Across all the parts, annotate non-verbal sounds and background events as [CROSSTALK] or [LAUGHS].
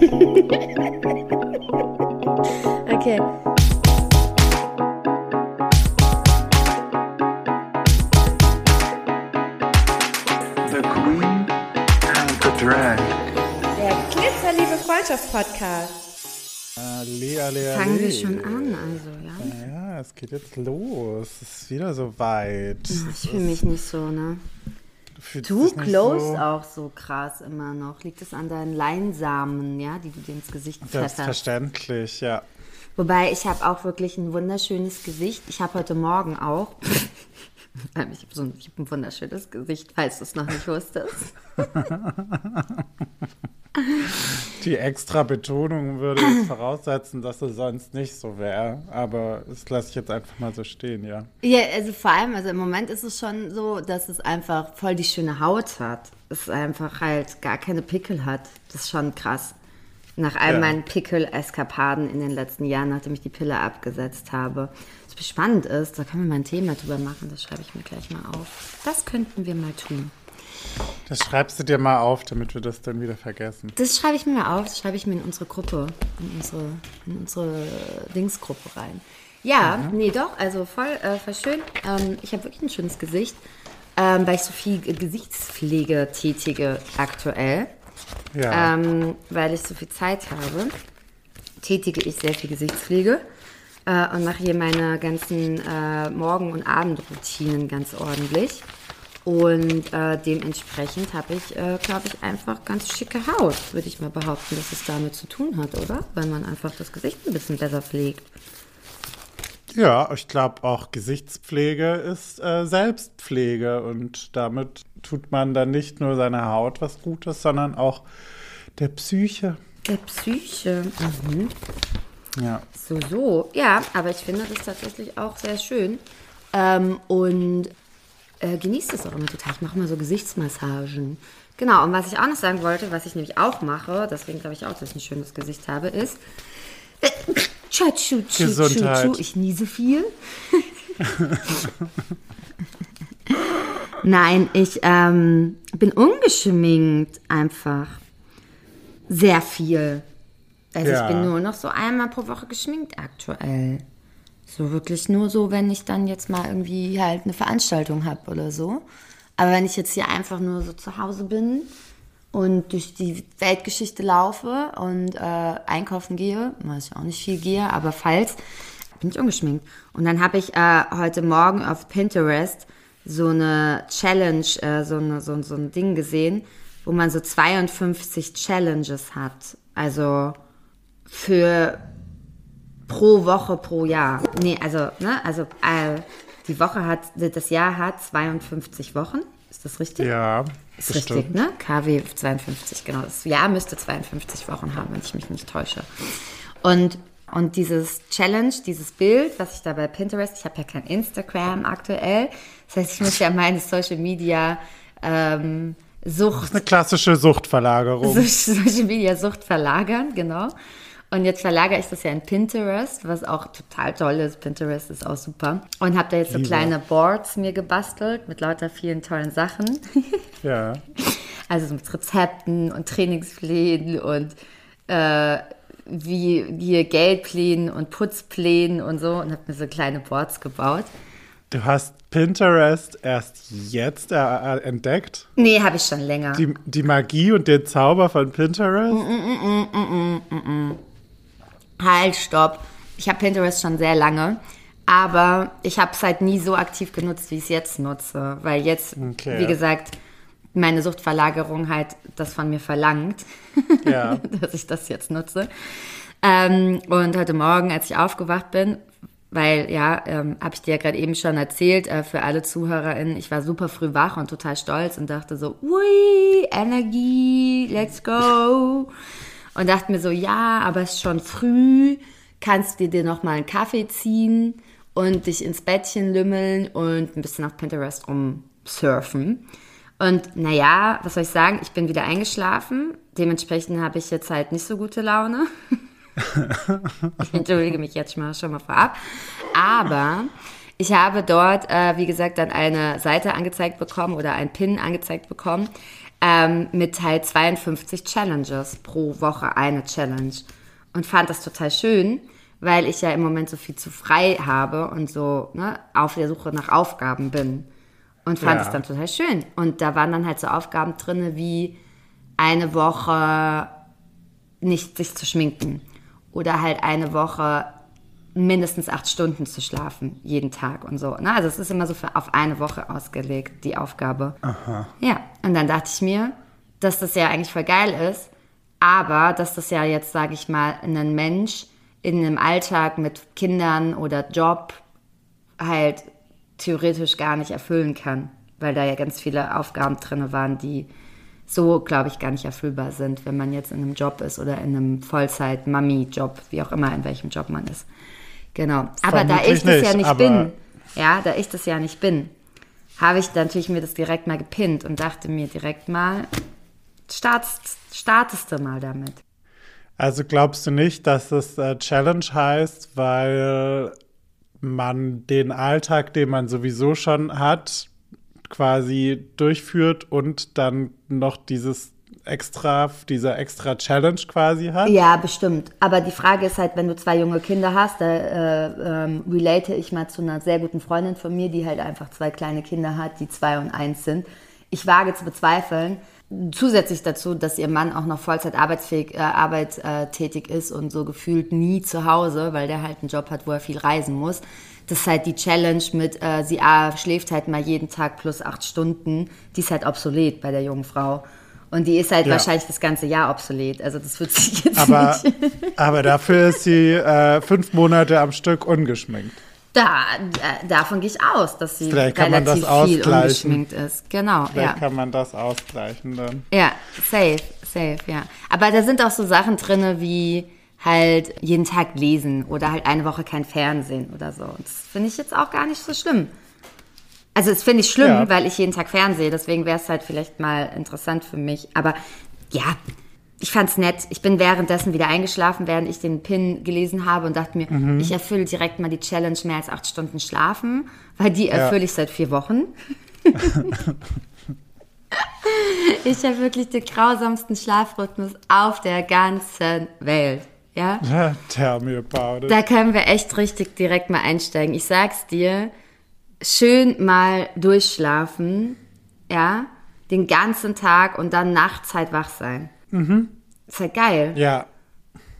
Okay. The Queen and the Drag. Der Glitzerliebe Freundschaft-Podcast. Ali, Ali, Ali. Fangen wir schon an, also, ja. Ja, es geht jetzt los. Es ist wieder so weit. Ich fühle mich nicht so, ne? Dich nicht closed so auch so krass immer noch. Liegt es an deinen Leinsamen, ja, die du dir ins Gesicht pfefferst? Selbstverständlich, ja. Wobei, ich habe auch wirklich ein wunderschönes Gesicht. Ich habe heute Morgen auch. Ich habe so ein, ich hab ein wunderschönes Gesicht, falls du es noch nicht wusstest. [LAUGHS] Die extra Betonung würde jetzt voraussetzen, dass es sonst nicht so wäre. Aber das lasse ich jetzt einfach mal so stehen, ja. Ja, also vor allem, also im Moment ist es schon so, dass es einfach voll die schöne Haut hat. Es einfach halt gar keine Pickel hat. Das ist schon krass. Nach all Ja. meinen Pickel-Eskapaden in den letzten Jahren, nachdem ich die Pille abgesetzt habe. Spannend ist, da können wir mal ein Thema drüber machen, das schreibe ich mir gleich mal auf. Das könnten wir mal tun. Das schreibst du dir mal auf, damit wir das dann wieder vergessen. Das schreibe ich mir mal auf, das schreibe ich mir in unsere Gruppe, in unsere, in unsere Dingsgruppe rein. Ja, nee, doch, also voll, äh, voll schön. Ähm, ich habe wirklich ein schönes Gesicht, ähm, weil ich so viel Gesichtspflege tätige aktuell. Ja. Ähm, weil ich so viel Zeit habe, tätige ich sehr viel Gesichtspflege äh, und mache hier meine ganzen äh, Morgen- und Abendroutinen ganz ordentlich. Und äh, dementsprechend habe ich, äh, glaube ich, einfach ganz schicke Haut, würde ich mal behaupten, dass es damit zu tun hat, oder? Weil man einfach das Gesicht ein bisschen besser pflegt. Ja, ich glaube auch Gesichtspflege ist äh, Selbstpflege und damit tut man dann nicht nur seiner Haut was Gutes, sondern auch der Psyche. Der Psyche. Mhm. Ja. So, so. Ja, aber ich finde das tatsächlich auch sehr schön. Ähm, und äh, genieße es auch immer total. Ich mache mal so Gesichtsmassagen. Genau, und was ich auch noch sagen wollte, was ich nämlich auch mache, deswegen glaube ich auch, dass ich ein schönes Gesicht habe, ist. Äh, tschu, tschu, Gesundheit. tschu. Ich niese viel. [LAUGHS] Nein, ich ähm, bin ungeschminkt einfach. Sehr viel. Also Ja. ich bin nur noch so einmal pro Woche geschminkt aktuell. So wirklich nur so, wenn ich dann jetzt mal irgendwie halt eine Veranstaltung habe oder so. Aber wenn ich jetzt hier einfach nur so zu Hause bin und durch die Weltgeschichte laufe und äh, einkaufen gehe, was ich auch nicht viel gehe, aber falls, bin ich ungeschminkt. Und dann habe ich äh, heute Morgen auf Pinterest so eine Challenge, äh, so, eine, so, so ein Ding gesehen, wo man so 52 Challenges hat. Also für pro Woche pro Jahr. Nee, also, ne, also äh, die Woche hat, das Jahr hat 52 Wochen. Ist das richtig? Ja, Ist bestimmt. richtig, ne? KW 52, genau. Das Jahr müsste 52 Wochen haben, wenn ich mich nicht täusche. Und, und dieses Challenge, dieses Bild, was ich da bei Pinterest, ich habe ja kein Instagram aktuell. Das heißt, ich muss ja meine Social Media ähm, Sucht Eine klassische Suchtverlagerung. so- [LAUGHS] Social Media Sucht verlagern, genau. Und jetzt verlagere ich das ja in Pinterest, was auch total toll ist. Pinterest ist auch super. Und habe da jetzt so Liebe. kleine Boards mir gebastelt mit lauter vielen tollen Sachen. [LAUGHS] Ja. Also so mit Rezepten und Trainingsplänen und äh, wie hier Geldplänen und Putzplänen und so und habe mir so kleine Boards gebaut. Du hast Pinterest erst jetzt entdeckt. Nee, habe ich schon länger. Die, die Magie und den Zauber von Pinterest. Halt, stopp. Ich habe Pinterest schon sehr lange, aber ich habe es halt nie so aktiv genutzt, wie ich es jetzt nutze. Weil jetzt, Okay. wie gesagt, meine Suchtverlagerung halt das von mir verlangt, Ja. [LAUGHS] dass ich das jetzt nutze. Ähm, und heute Morgen, als ich aufgewacht bin, weil, ja, ähm, habe ich dir ja gerade eben schon erzählt, äh, für alle ZuhörerInnen, ich war super früh wach und total stolz und dachte so, ui, Energie, let's go. Und dachte mir so, ja, aber es ist schon früh, kannst dir dir noch mal einen Kaffee ziehen und dich ins Bettchen lümmeln und ein bisschen auf Pinterest rumsurfen. Und naja, was soll ich sagen, ich bin wieder eingeschlafen. Dementsprechend habe ich jetzt halt nicht so gute Laune. ich [LAUGHS] entschuldige mich jetzt schon mal, schon mal vorab. Aber ich habe dort, äh, wie gesagt, dann eine Seite angezeigt bekommen oder einen Pin angezeigt bekommen, ähm, mit halt 52 Challenges pro Woche eine Challenge. Und fand das total schön, weil ich ja im Moment so viel zu frei habe und so ne, auf der Suche nach Aufgaben bin. Und fand Ja. es dann total schön. Und da waren dann halt so Aufgaben drin wie eine Woche nicht sich zu schminken oder halt eine Woche mindestens acht Stunden zu schlafen, jeden Tag und so. Ne? Also es ist immer so für auf eine Woche ausgelegt, die Aufgabe. Ja, und dann dachte ich mir, dass das ja eigentlich voll geil ist, aber dass das ja jetzt, sage ich mal, ein Mensch in einem Alltag mit Kindern oder Job halt theoretisch gar nicht erfüllen kann, weil da ja ganz viele Aufgaben drin waren, die so, glaube ich, gar nicht erfüllbar sind, wenn man jetzt in einem Job ist oder in einem Vollzeit-Mami-Job, wie auch immer, in welchem Job man ist. Genau. Aber da ich das ja nicht, bin, ja, da ich das ja nicht bin, habe ich natürlich mir das direkt mal gepinnt und dachte mir direkt mal, startest, startest du mal damit. Also glaubst du nicht, dass es äh, Challenge heißt, weil man den Alltag, den man sowieso schon hat, quasi durchführt und dann noch dieses extra, dieser extra Challenge quasi hat? Ja, bestimmt. Aber die Frage ist halt, wenn du zwei junge Kinder hast, da äh, ähm, relate ich mal zu einer sehr guten Freundin von mir, die halt einfach zwei kleine Kinder hat, die zwei und eins sind. Ich wage zu bezweifeln, zusätzlich dazu, dass ihr Mann auch noch Vollzeit arbeitsfähig, äh, Arbeit äh, tätig ist und so gefühlt nie zu Hause, weil der halt einen Job hat, wo er viel reisen muss. Das ist halt die Challenge mit, äh, sie ah, schläft halt mal jeden Tag plus acht Stunden. Die ist halt obsolet bei der jungen Frau. Und die ist halt Ja. wahrscheinlich das ganze Jahr obsolet. Also das wird sich jetzt Aber, nicht. [LAUGHS] aber dafür ist sie äh, fünf Monate am Stück ungeschminkt. Da, da, davon gehe ich aus, dass sie Vielleicht kann man relativ viel ungeschminkt ist. Genau, Vielleicht ja. kann man das ausgleichen dann. Ja, safe, safe, ja. Aber da sind auch so Sachen drin wie halt jeden Tag lesen oder halt eine Woche kein Fernsehen oder so. Und das finde ich jetzt auch gar nicht so schlimm. Also das finde ich schlimm, Ja. weil ich jeden Tag Fernsehe, deswegen wäre es halt vielleicht mal interessant für mich. Aber ja, ich fand's nett. Ich bin währenddessen wieder eingeschlafen, während ich den Pin gelesen habe und dachte mir, Mhm. ich erfülle direkt mal die Challenge mehr als acht Stunden schlafen, weil die erfülle ich seit vier Wochen. [LAUGHS] ich habe wirklich den grausamsten Schlafrhythmus auf der ganzen Welt. Ja? Ja, Tell me about it. Da können wir echt richtig direkt mal einsteigen. Ich sag's dir, schön mal durchschlafen, ja, den ganzen Tag und dann nachts halt wach sein. Ist halt geil. Ja.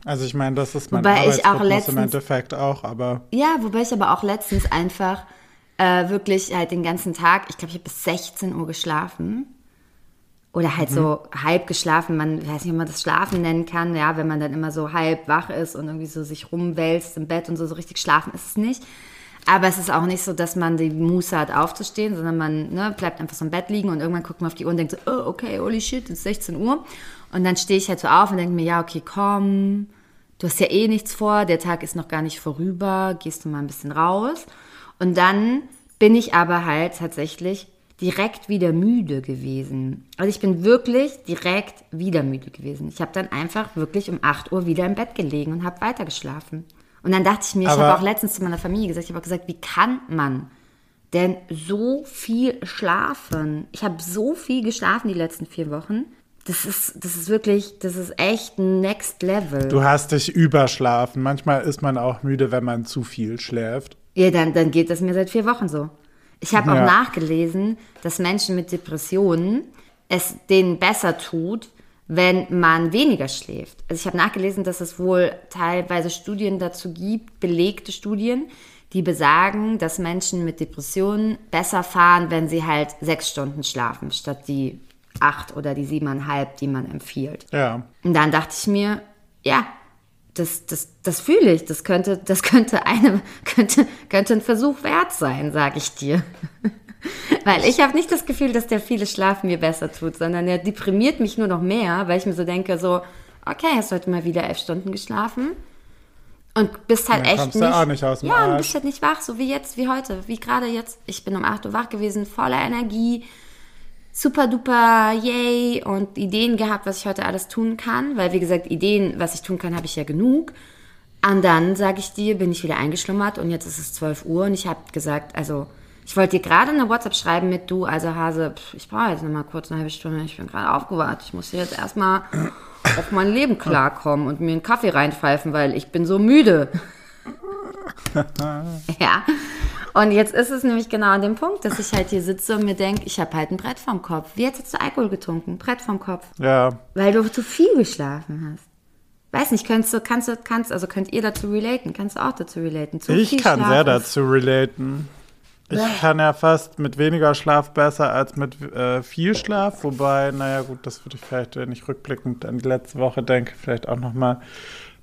Also ich meine, das ist mein Wobei ich auch Arbeitsrhythmus im letztens- Endeffekt auch, aber Ja, wobei ich aber auch letztens einfach äh, wirklich halt den ganzen Tag, ich glaube, ich habe bis 16 Uhr geschlafen. Oder halt so halb geschlafen, man weiß nicht, ob man das Schlafen nennen kann, ja, wenn man dann immer so halb wach ist und irgendwie so sich rumwälzt im Bett und so, so richtig schlafen ist es nicht. Aber es ist auch nicht so, dass man die Muße hat aufzustehen, sondern man ne, bleibt einfach so im Bett liegen und irgendwann guckt man auf die Uhr und denkt so, oh, okay, holy shit, es ist 16 Uhr. Und dann stehe ich halt so auf und denke mir, ja, okay, komm, du hast ja eh nichts vor, der Tag ist noch gar nicht vorüber, gehst du mal ein bisschen raus. Und dann bin ich aber halt tatsächlich direkt wieder müde gewesen. Also ich bin wirklich direkt wieder müde gewesen. Ich habe dann einfach wirklich um 8 Uhr wieder im Bett gelegen und habe weitergeschlafen. Und dann dachte ich mir, ich Aber- habe auch letztens zu meiner Familie gesagt, ich habe auch gesagt, wie kann man denn so viel schlafen? Ich habe so viel geschlafen die letzten vier Wochen. Das ist, das ist wirklich, das ist echt next level. du hast dich überschlafen. Manchmal ist man auch müde, wenn man zu viel schläft. Ja, dann, dann geht das mir seit vier Wochen so. Ich habe auch Ja. nachgelesen, dass Menschen mit Depressionen es denen besser tut, wenn man weniger schläft. Also ich habe nachgelesen, dass es wohl teilweise Studien dazu gibt, belegte Studien, die besagen, dass Menschen mit Depressionen besser fahren, wenn sie halt sechs Stunden schlafen, statt die acht oder die siebeneinhalb, die man empfiehlt. Ja. Und dann dachte ich mir, ja, das, das, das fühle ich. Das könnte, das könnte eine, [LAUGHS] könnte, könnte ein Versuch wert sein, sage ich dir. [LAUGHS] Weil ich habe nicht das Gefühl, dass der viele Schlaf mir besser tut, sondern der deprimiert mich nur noch mehr, weil ich mir so denke, so, okay, hast du heute mal wieder elf Stunden geschlafen und bist halt Dann echt nicht, auch nicht ja, und bist halt nicht wach, so wie jetzt, wie heute, wie gerade jetzt. Ich bin um 8 Uhr wach gewesen, voller Energie, super duper, yay und Ideen gehabt, was ich heute alles tun kann, weil wie gesagt, Ideen, was ich tun kann, habe ich ja genug. Und dann, sage ich dir, bin ich wieder eingeschlummert und jetzt ist es 12 Uhr und ich habe gesagt, also Ich wollte dir gerade eine WhatsApp schreiben mit du, also Hase, pff, ich brauche jetzt noch mal kurz eine halbe Stunde, ich bin gerade aufgewacht. Ich muss jetzt erstmal auf mein Leben klarkommen und mir einen Kaffee reinpfeifen, weil ich bin so müde. [LAUGHS] ja. Und jetzt ist es nämlich genau an dem Punkt, dass ich halt hier sitze und mir denke, ich habe halt ein Brett vorm Kopf. Wie jetzt hast du Alkohol getrunken? Brett vorm Kopf. Ja, Weil du zu viel geschlafen hast. Weiß nicht, kannst du, kannst du, kannst, also könnt ihr dazu relaten? Kannst du auch dazu relaten? Zu ich kann sehr dazu relaten. Ich kann ja fast mit weniger Schlaf besser als mit äh, viel Schlaf, wobei, naja gut, das würde ich vielleicht, wenn ich rückblickend an die letzte Woche denke, vielleicht auch nochmal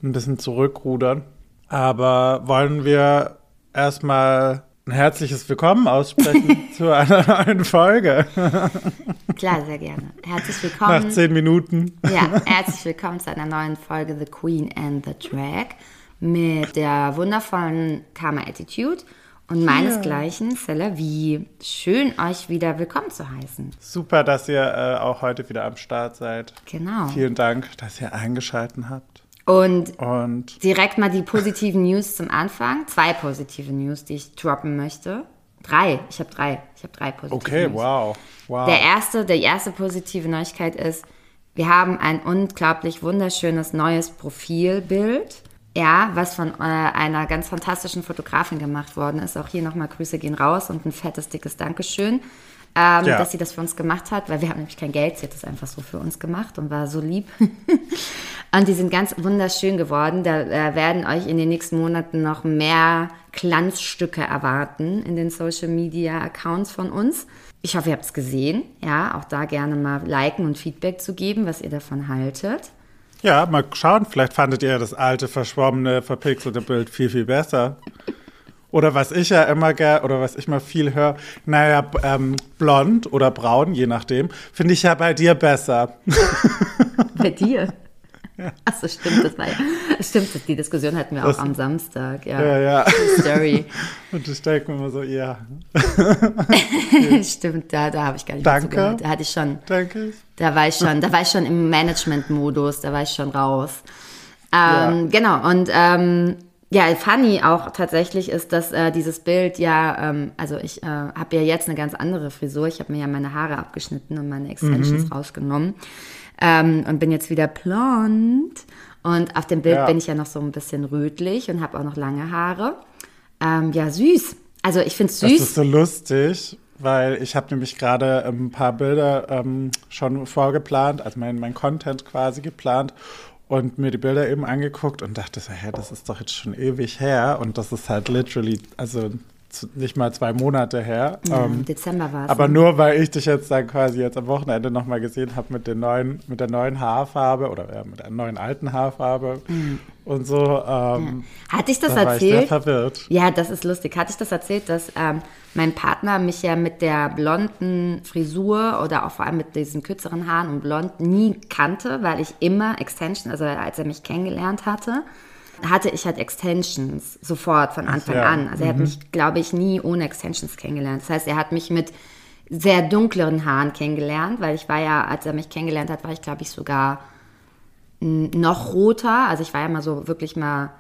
ein bisschen zurückrudern. Aber wollen wir erstmal ein herzliches Willkommen aussprechen [LAUGHS] zu einer neuen Folge Klar, sehr gerne. Herzlich [LAUGHS] nach willkommen. zehn Minuten. Ja, herzlich willkommen zu einer neuen Folge The Queen and the Drag mit der wundervollen Karma Attitude und meinesgleichen Cella Wie. Schön, euch wieder willkommen zu heißen. Super, dass ihr äh, auch heute wieder am Start seid. Genau. Vielen Dank, dass ihr eingeschaltet habt. Und Und direkt mal die positiven [LAUGHS] News zum Anfang. Zwei positive News, die ich droppen möchte. Drei. Ich habe drei. Ich habe drei positive okay, News. wow. Wow. Der erste, die erste positive Neuigkeit ist, wir haben ein unglaublich wunderschönes neues Profilbild. Ja, was von äh, einer ganz fantastischen Fotografin gemacht worden ist. Auch hier nochmal Grüße gehen raus und ein fettes, dickes Dankeschön, ähm, Ja. dass sie das für uns gemacht hat, weil wir haben nämlich kein Geld. Sie hat das einfach so für uns gemacht und war so lieb. [LAUGHS] und die sind ganz wunderschön geworden. Da äh, werden euch in den nächsten Monaten noch mehr Glanzstücke erwarten in den Social Media Accounts von uns. Ich hoffe, ihr habt es gesehen. Ja, auch da gerne mal liken und Feedback zu geben, was ihr davon haltet. Ja, mal schauen, vielleicht fandet ihr das alte, verschwommene, verpixelte Bild viel, viel besser. Oder was ich ja immer gerne, oder was ich mal viel höre, naja, ähm, blond oder braun, je nachdem, finde ich ja bei dir besser. Bei dir. [LAUGHS] Achso, stimmt, das war ja. Stimmt, die Diskussion hatten wir Das- auch am Samstag. Ja, Ja, ja. Story. [LAUGHS] Und ich denke mir immer so, ja, [LAUGHS] stimmt, da, da habe ich gar nicht mehr Danke. zugehört. Da hatte ich schon, denke ich. da war ich schon, da war ich schon im Management-Modus, da war ich schon raus. Ähm, Genau, und ähm, ja, funny auch tatsächlich ist, dass äh, dieses Bild ja, ähm, also ich äh, habe ja jetzt eine ganz andere Frisur. Ich habe mir ja meine Haare abgeschnitten und meine Extensions rausgenommen ähm, und bin jetzt wieder blond. Und auf dem Bild Ja. bin ich ja noch so ein bisschen rötlich und habe auch noch lange Haare. Ähm, ja, süß. Also ich finde es Das süß. ist so lustig, weil ich habe nämlich gerade ein paar Bilder ähm, schon vorgeplant, also mein, mein Content quasi geplant und mir die Bilder eben angeguckt und dachte so, hä, das ist doch jetzt schon ewig her und das ist halt literally, also nicht mal zwei Monate her. ja, Ähm, Im Dezember war es. aber nur weil ich dich jetzt dann quasi jetzt am Wochenende nochmal gesehen habe mit den neuen, mit der neuen Haarfarbe oder ja, mit der neuen alten Haarfarbe und so, ähm, Hatte ich das da war ich sehr erzählt? verwirrt. Ja, das ist lustig. Hatte ich das erzählt, dass ähm, mein Partner mich ja mit der blonden Frisur oder auch vor allem mit diesen kürzeren Haaren und blond nie kannte, weil ich immer Extensions, also als er mich kennengelernt hatte, hatte ich halt Extensions sofort von Anfang ja. an. Also er hat mich, glaube ich, nie ohne Extensions kennengelernt. Das heißt, er hat mich mit sehr dunkleren Haaren kennengelernt, weil ich war ja, als er mich kennengelernt hat, war ich, glaube ich, sogar noch roter. Also ich war ja mal so wirklich mal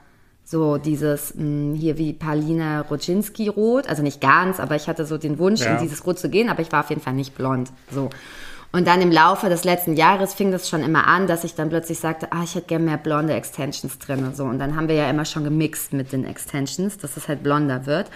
so dieses mh, hier wie Paulina Rodzinski rot. Also nicht ganz, aber ich hatte so den Wunsch, Ja. in dieses Rot zu gehen, aber ich war auf jeden Fall nicht blond. So. Und dann im Laufe des letzten Jahres fing das schon immer an, dass ich dann plötzlich sagte, ah, ich hätte gerne mehr blonde Extensions drin. und So. Und dann haben wir ja immer schon gemixt mit den Extensions, dass es halt blonder wird.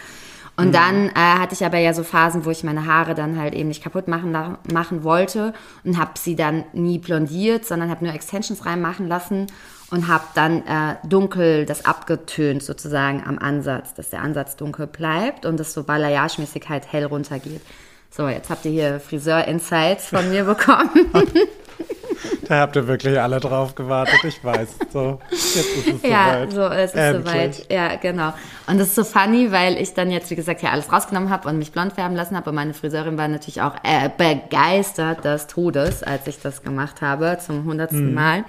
Und dann äh, hatte ich aber ja so Phasen, wo ich meine Haare dann halt eben nicht kaputt machen, machen wollte und habe sie dann nie blondiert, sondern habe nur Extensions reinmachen lassen und habe dann äh, dunkel das abgetönt sozusagen am Ansatz, dass der Ansatz dunkel bleibt und das so balayage-mäßig halt hell runtergeht. So, jetzt habt ihr hier Friseur-Insights von mir bekommen. [LAUGHS] Da habt ihr wirklich alle drauf gewartet, ich weiß. So, jetzt ist es Ja, soweit. so es ist Endlich. soweit. Ja, genau. Und das ist so funny, weil ich dann jetzt, wie gesagt, hier alles rausgenommen habe und mich blond färben lassen habe. Und meine Friseurin war natürlich auch äh, begeistert des Todes, als ich das gemacht habe, zum hundertsten Mhm. Mal.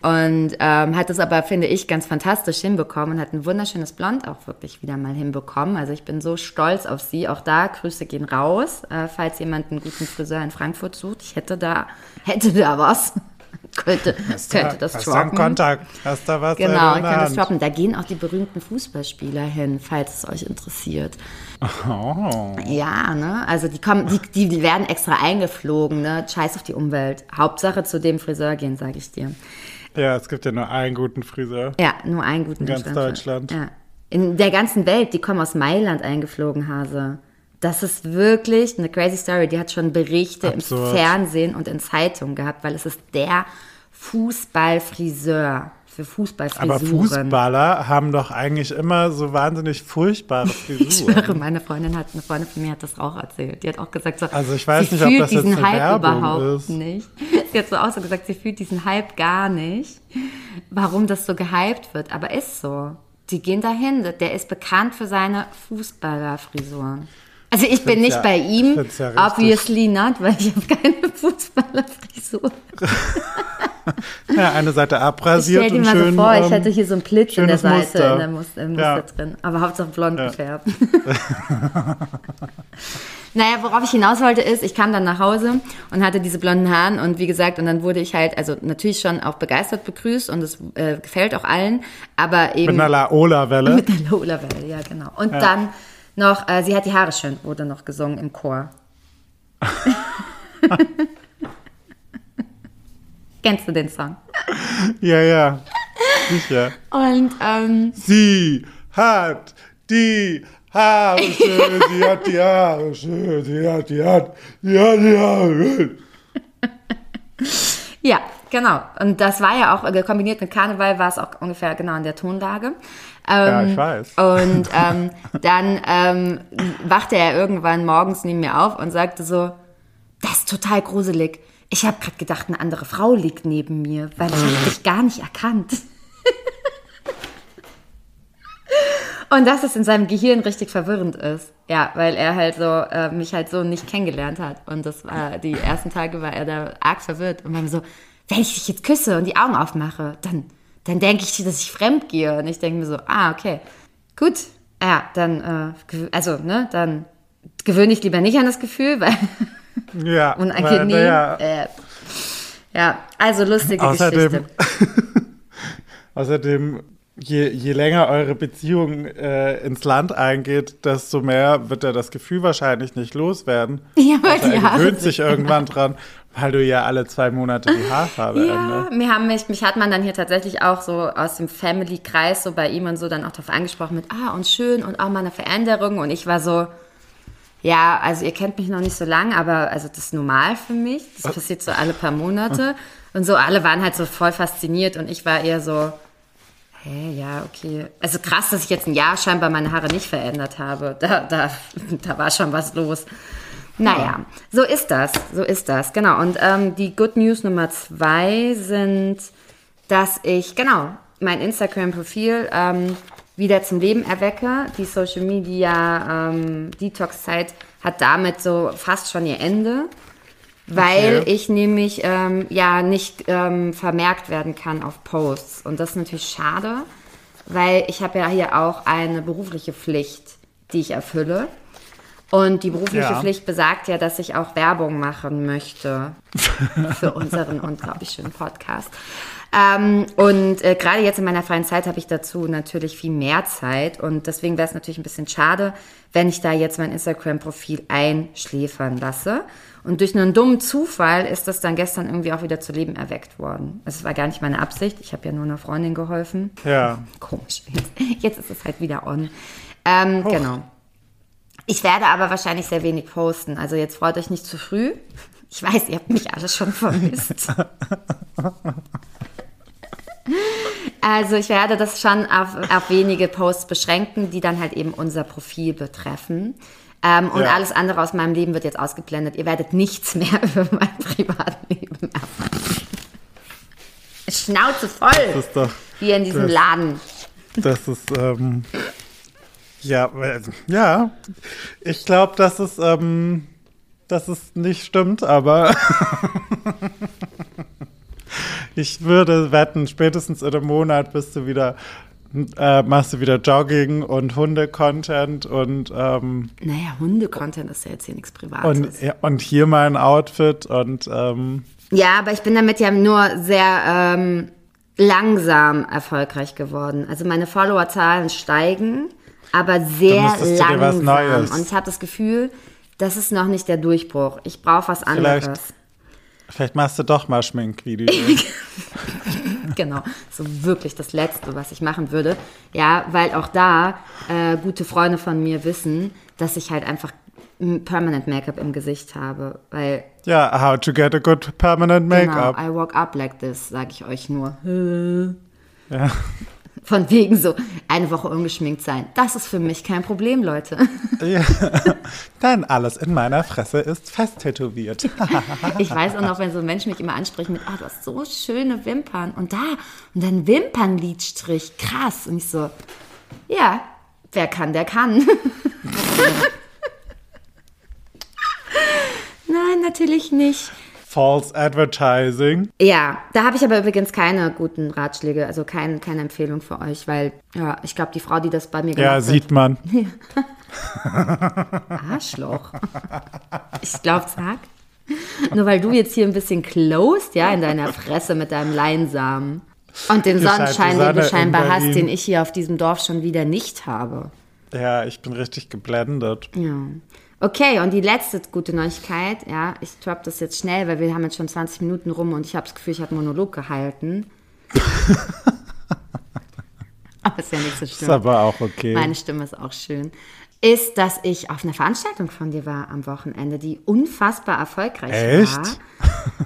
Und ähm, hat es aber, finde ich, ganz fantastisch hinbekommen und hat ein wunderschönes Blond auch wirklich wieder mal hinbekommen. Also ich bin so stolz auf sie. Auch da, Grüße gehen raus, äh, falls jemand einen guten Friseur in Frankfurt sucht. Ich hätte da, hätte da was. [LAUGHS] könnte, könnte das hast droppen. Kontakt? Hast da was Genau, ich kann das droppen. Da gehen auch die berühmten Fußballspieler hin, falls es euch interessiert. Oh. Ja, ne? Also die kommen, die, die, die werden extra eingeflogen, ne? Scheiß auf die Umwelt. Hauptsache zu dem Friseur gehen, sage ich dir. Ja, es gibt ja nur einen guten Friseur. Ja, nur einen guten Ganz in Deutschland. Ja. In der ganzen Welt, die kommen aus Mailand eingeflogen, Hase. Das ist wirklich eine crazy Story. Die hat schon Berichte Absurd. im Fernsehen und in Zeitungen gehabt, weil es ist der Fußballfriseur für Fußballfrisuren. Aber Fußballer haben doch eigentlich immer so wahnsinnig furchtbare [LAUGHS] Ich schwöre, Frisuren. meine Freundin hat, eine Freundin von mir hat das auch erzählt. Die hat auch gesagt, so, Also ich weiß sie nicht, ob fühlt das jetzt diesen eine Hype Werbung überhaupt ist. nicht. [LAUGHS] Sie hat so auch so gesagt, sie fühlt diesen Hype gar nicht, warum das so gehypt wird. Aber ist so. Die gehen dahin. Der ist bekannt für seine Fußballerfrisuren. Also ich bin find's nicht ja- bei ihm, ja obviously not, weil ich habe keine [LAUGHS] Fußballerfrisur. [LAUGHS] Ja, eine Seite Ich abrasiert stell dir und mal schön. so vor, ich ähm, hätte hier so einen Blitz in der Seite Muster. in der Muster, im Muster Ja. drin. Aber Hauptsache blond Ja. gefärbt. [LAUGHS] naja, worauf ich hinaus wollte ist, ich kam dann nach Hause und hatte diese blonden Haaren und wie gesagt, und dann wurde ich halt, also natürlich schon auch begeistert begrüßt und es äh, gefällt auch allen, aber eben mit einer Laola-Welle. mit der Lola-Welle, ja genau. Und dann noch, äh, sie hat die Haare schön, wurde noch gesungen im Chor. [LAUGHS] Kennst du den Song? Ja, ja. Sicher. Und ähm, Sie hat die Haare schön, sie hat die Haare schön, sie hat die Haare, sie hat die Haare schön. Ja, genau. Und das war ja auch äh, kombiniert mit Karneval, war es auch ungefähr genau in der Tonlage. Ja, Ähm, ich weiß. Und ähm, dann ähm, wachte er irgendwann morgens neben mir auf und sagte so, das ist total gruselig. Ich habe gerade gedacht, eine andere Frau liegt neben mir, weil ich habe dich gar nicht erkannt. [LAUGHS] Und dass es in seinem Gehirn richtig verwirrend ist. Ja, weil er halt so, äh, mich halt so nicht kennengelernt hat. Und das war, die ersten Tage war er da arg verwirrt. Und war mir so, wenn ich dich jetzt küsse und die Augen aufmache, dann, dann denke ich, dass ich fremd gehe. Und ich denke mir so, ah, okay. Gut. Ja, dann, äh, also, ne, dann gewöhne ich lieber nicht an das Gefühl, weil [LAUGHS] Ja, [LAUGHS] unangenehm. weil, ja, Äh, ja, also lustige Außerdem, Geschichte. [LAUGHS] außerdem je, je länger eure Beziehung äh, ins Land eingeht, desto mehr wird er das Gefühl wahrscheinlich nicht loswerden. [LAUGHS] Ja, weil Also die er Haare gewöhnt sich irgendwann dran, weil du ja alle zwei Monate die Haarfarbe Ja, mir haben mich, mich hat man dann hier tatsächlich auch so aus dem Family-Kreis so bei ihm und so dann auch darauf angesprochen mit, ah, und schön und auch mal eine Veränderung. Und ich war so, ja, also ihr kennt mich noch nicht so lange, aber also das ist normal für mich. Das passiert so alle paar Monate. Und so alle waren halt so voll fasziniert und ich war eher so, hä, ja, okay. Also krass, dass ich jetzt ein Jahr scheinbar meine Haare nicht verändert habe. [LAUGHS] Da, da, da war schon was los. Naja, so ist das, so ist das, genau. Und ähm, die Good News Nummer zwei sind, dass ich, genau, mein Instagram-Profil ähm, wieder zum Leben erwecke. Die Social Media ähm, Detox-Zeit hat damit so fast schon ihr Ende, weil Okay. ich nämlich ähm, ja nicht ähm, vermerkt werden kann auf Posts. Und das ist natürlich schade, weil ich habe ja hier auch eine berufliche Pflicht, die ich erfülle. Und die berufliche Ja. Pflicht besagt ja, dass ich auch Werbung machen möchte [LAUGHS] für unseren unglaublich schönen Podcast. Ähm, und äh, gerade jetzt in meiner freien Zeit habe ich dazu natürlich viel mehr Zeit. Und deswegen wäre es natürlich ein bisschen schade, wenn ich da jetzt mein Instagram-Profil einschläfern lasse. Und durch einen dummen Zufall ist das dann gestern irgendwie auch wieder zu Leben erweckt worden. Also Es war gar nicht meine Absicht. Ich habe ja nur einer Freundin geholfen. Ja. Komisch. Jetzt, jetzt ist es halt wieder on. Ähm, genau. Ich werde aber wahrscheinlich sehr wenig posten. Also jetzt freut euch nicht zu früh. Ich weiß, ihr habt mich alle schon vermisst. [LAUGHS] Also ich werde das schon auf, auf wenige Posts beschränken, die dann halt eben unser Profil betreffen. Ähm, und Ja. alles andere aus meinem Leben wird jetzt ausgeblendet. Ihr werdet nichts mehr [LAUGHS] über mein Privatleben erfahren. Schnauze voll! Das ist doch, Hier in diesem das- Laden. das ist, ähm, ja, ja, ich glaube, dass es, ähm, dass es nicht stimmt, aber [LAUGHS] ich würde wetten, spätestens in einem Monat bist du wieder, äh, machst du wieder Jogging und Hunde-Content und, ähm, Naja, Hunde-Content ist ja jetzt hier nichts und, Privates. ja, und hier mal ein Outfit und, ähm, Ja, aber ich bin damit ja nur sehr ähm, langsam erfolgreich geworden. Also meine Followerzahlen steigen, aber sehr langsam. Und ich habe das Gefühl, das ist noch nicht der Durchbruch. Ich brauche was anderes. Vielleicht machst du doch mal Schminkvideos. [LAUGHS] Genau, so wirklich das Letzte, was ich machen würde. Ja, weil auch da äh, gute Freunde von mir wissen, dass ich halt einfach Permanent Make-up im Gesicht habe. Weil, ja, how to get a good permanent genau, makeup. I walk up like this, sage ich euch nur. Ja. [LAUGHS] Von wegen so, eine Woche ungeschminkt sein. Das ist für mich kein Problem, Leute. [LAUGHS] ja. Dann alles in meiner Fresse ist fest tätowiert. [LAUGHS] Ich weiß auch noch, wenn so Menschen mich immer ansprechen mit, ah, du hast so schöne Wimpern und da und dann Wimpernlidstrich, krass. Und ich so, ja, wer kann, der kann. [LAUGHS] Nein, natürlich nicht. False Advertising. Ja, da habe ich aber übrigens keine guten Ratschläge, also kein, keine Empfehlung für euch, weil ja, ich glaube, die Frau, die das bei mir gemacht Ja, hat, sieht man. [LAUGHS] Arschloch. Ich glaube, sag. Nur weil du jetzt hier ein bisschen closed, ja, in deiner Fresse mit deinem Leinsamen. Und den Sonnenschein, den du in scheinbar hast, den ich hier auf diesem Dorf schon wieder nicht habe. Ja, ich bin richtig geblendet. Ja. Okay, und die letzte gute Neuigkeit, ja, ich drop das jetzt schnell, weil wir haben jetzt schon 20 Minuten rum und ich habe das Gefühl, ich habe einen Monolog gehalten. [LAUGHS] aber ist ja nicht so Ist schlimm. aber auch okay. Meine Stimme ist auch schön. Ist, dass ich auf einer Veranstaltung von dir war am Wochenende, die unfassbar erfolgreich Echt? war.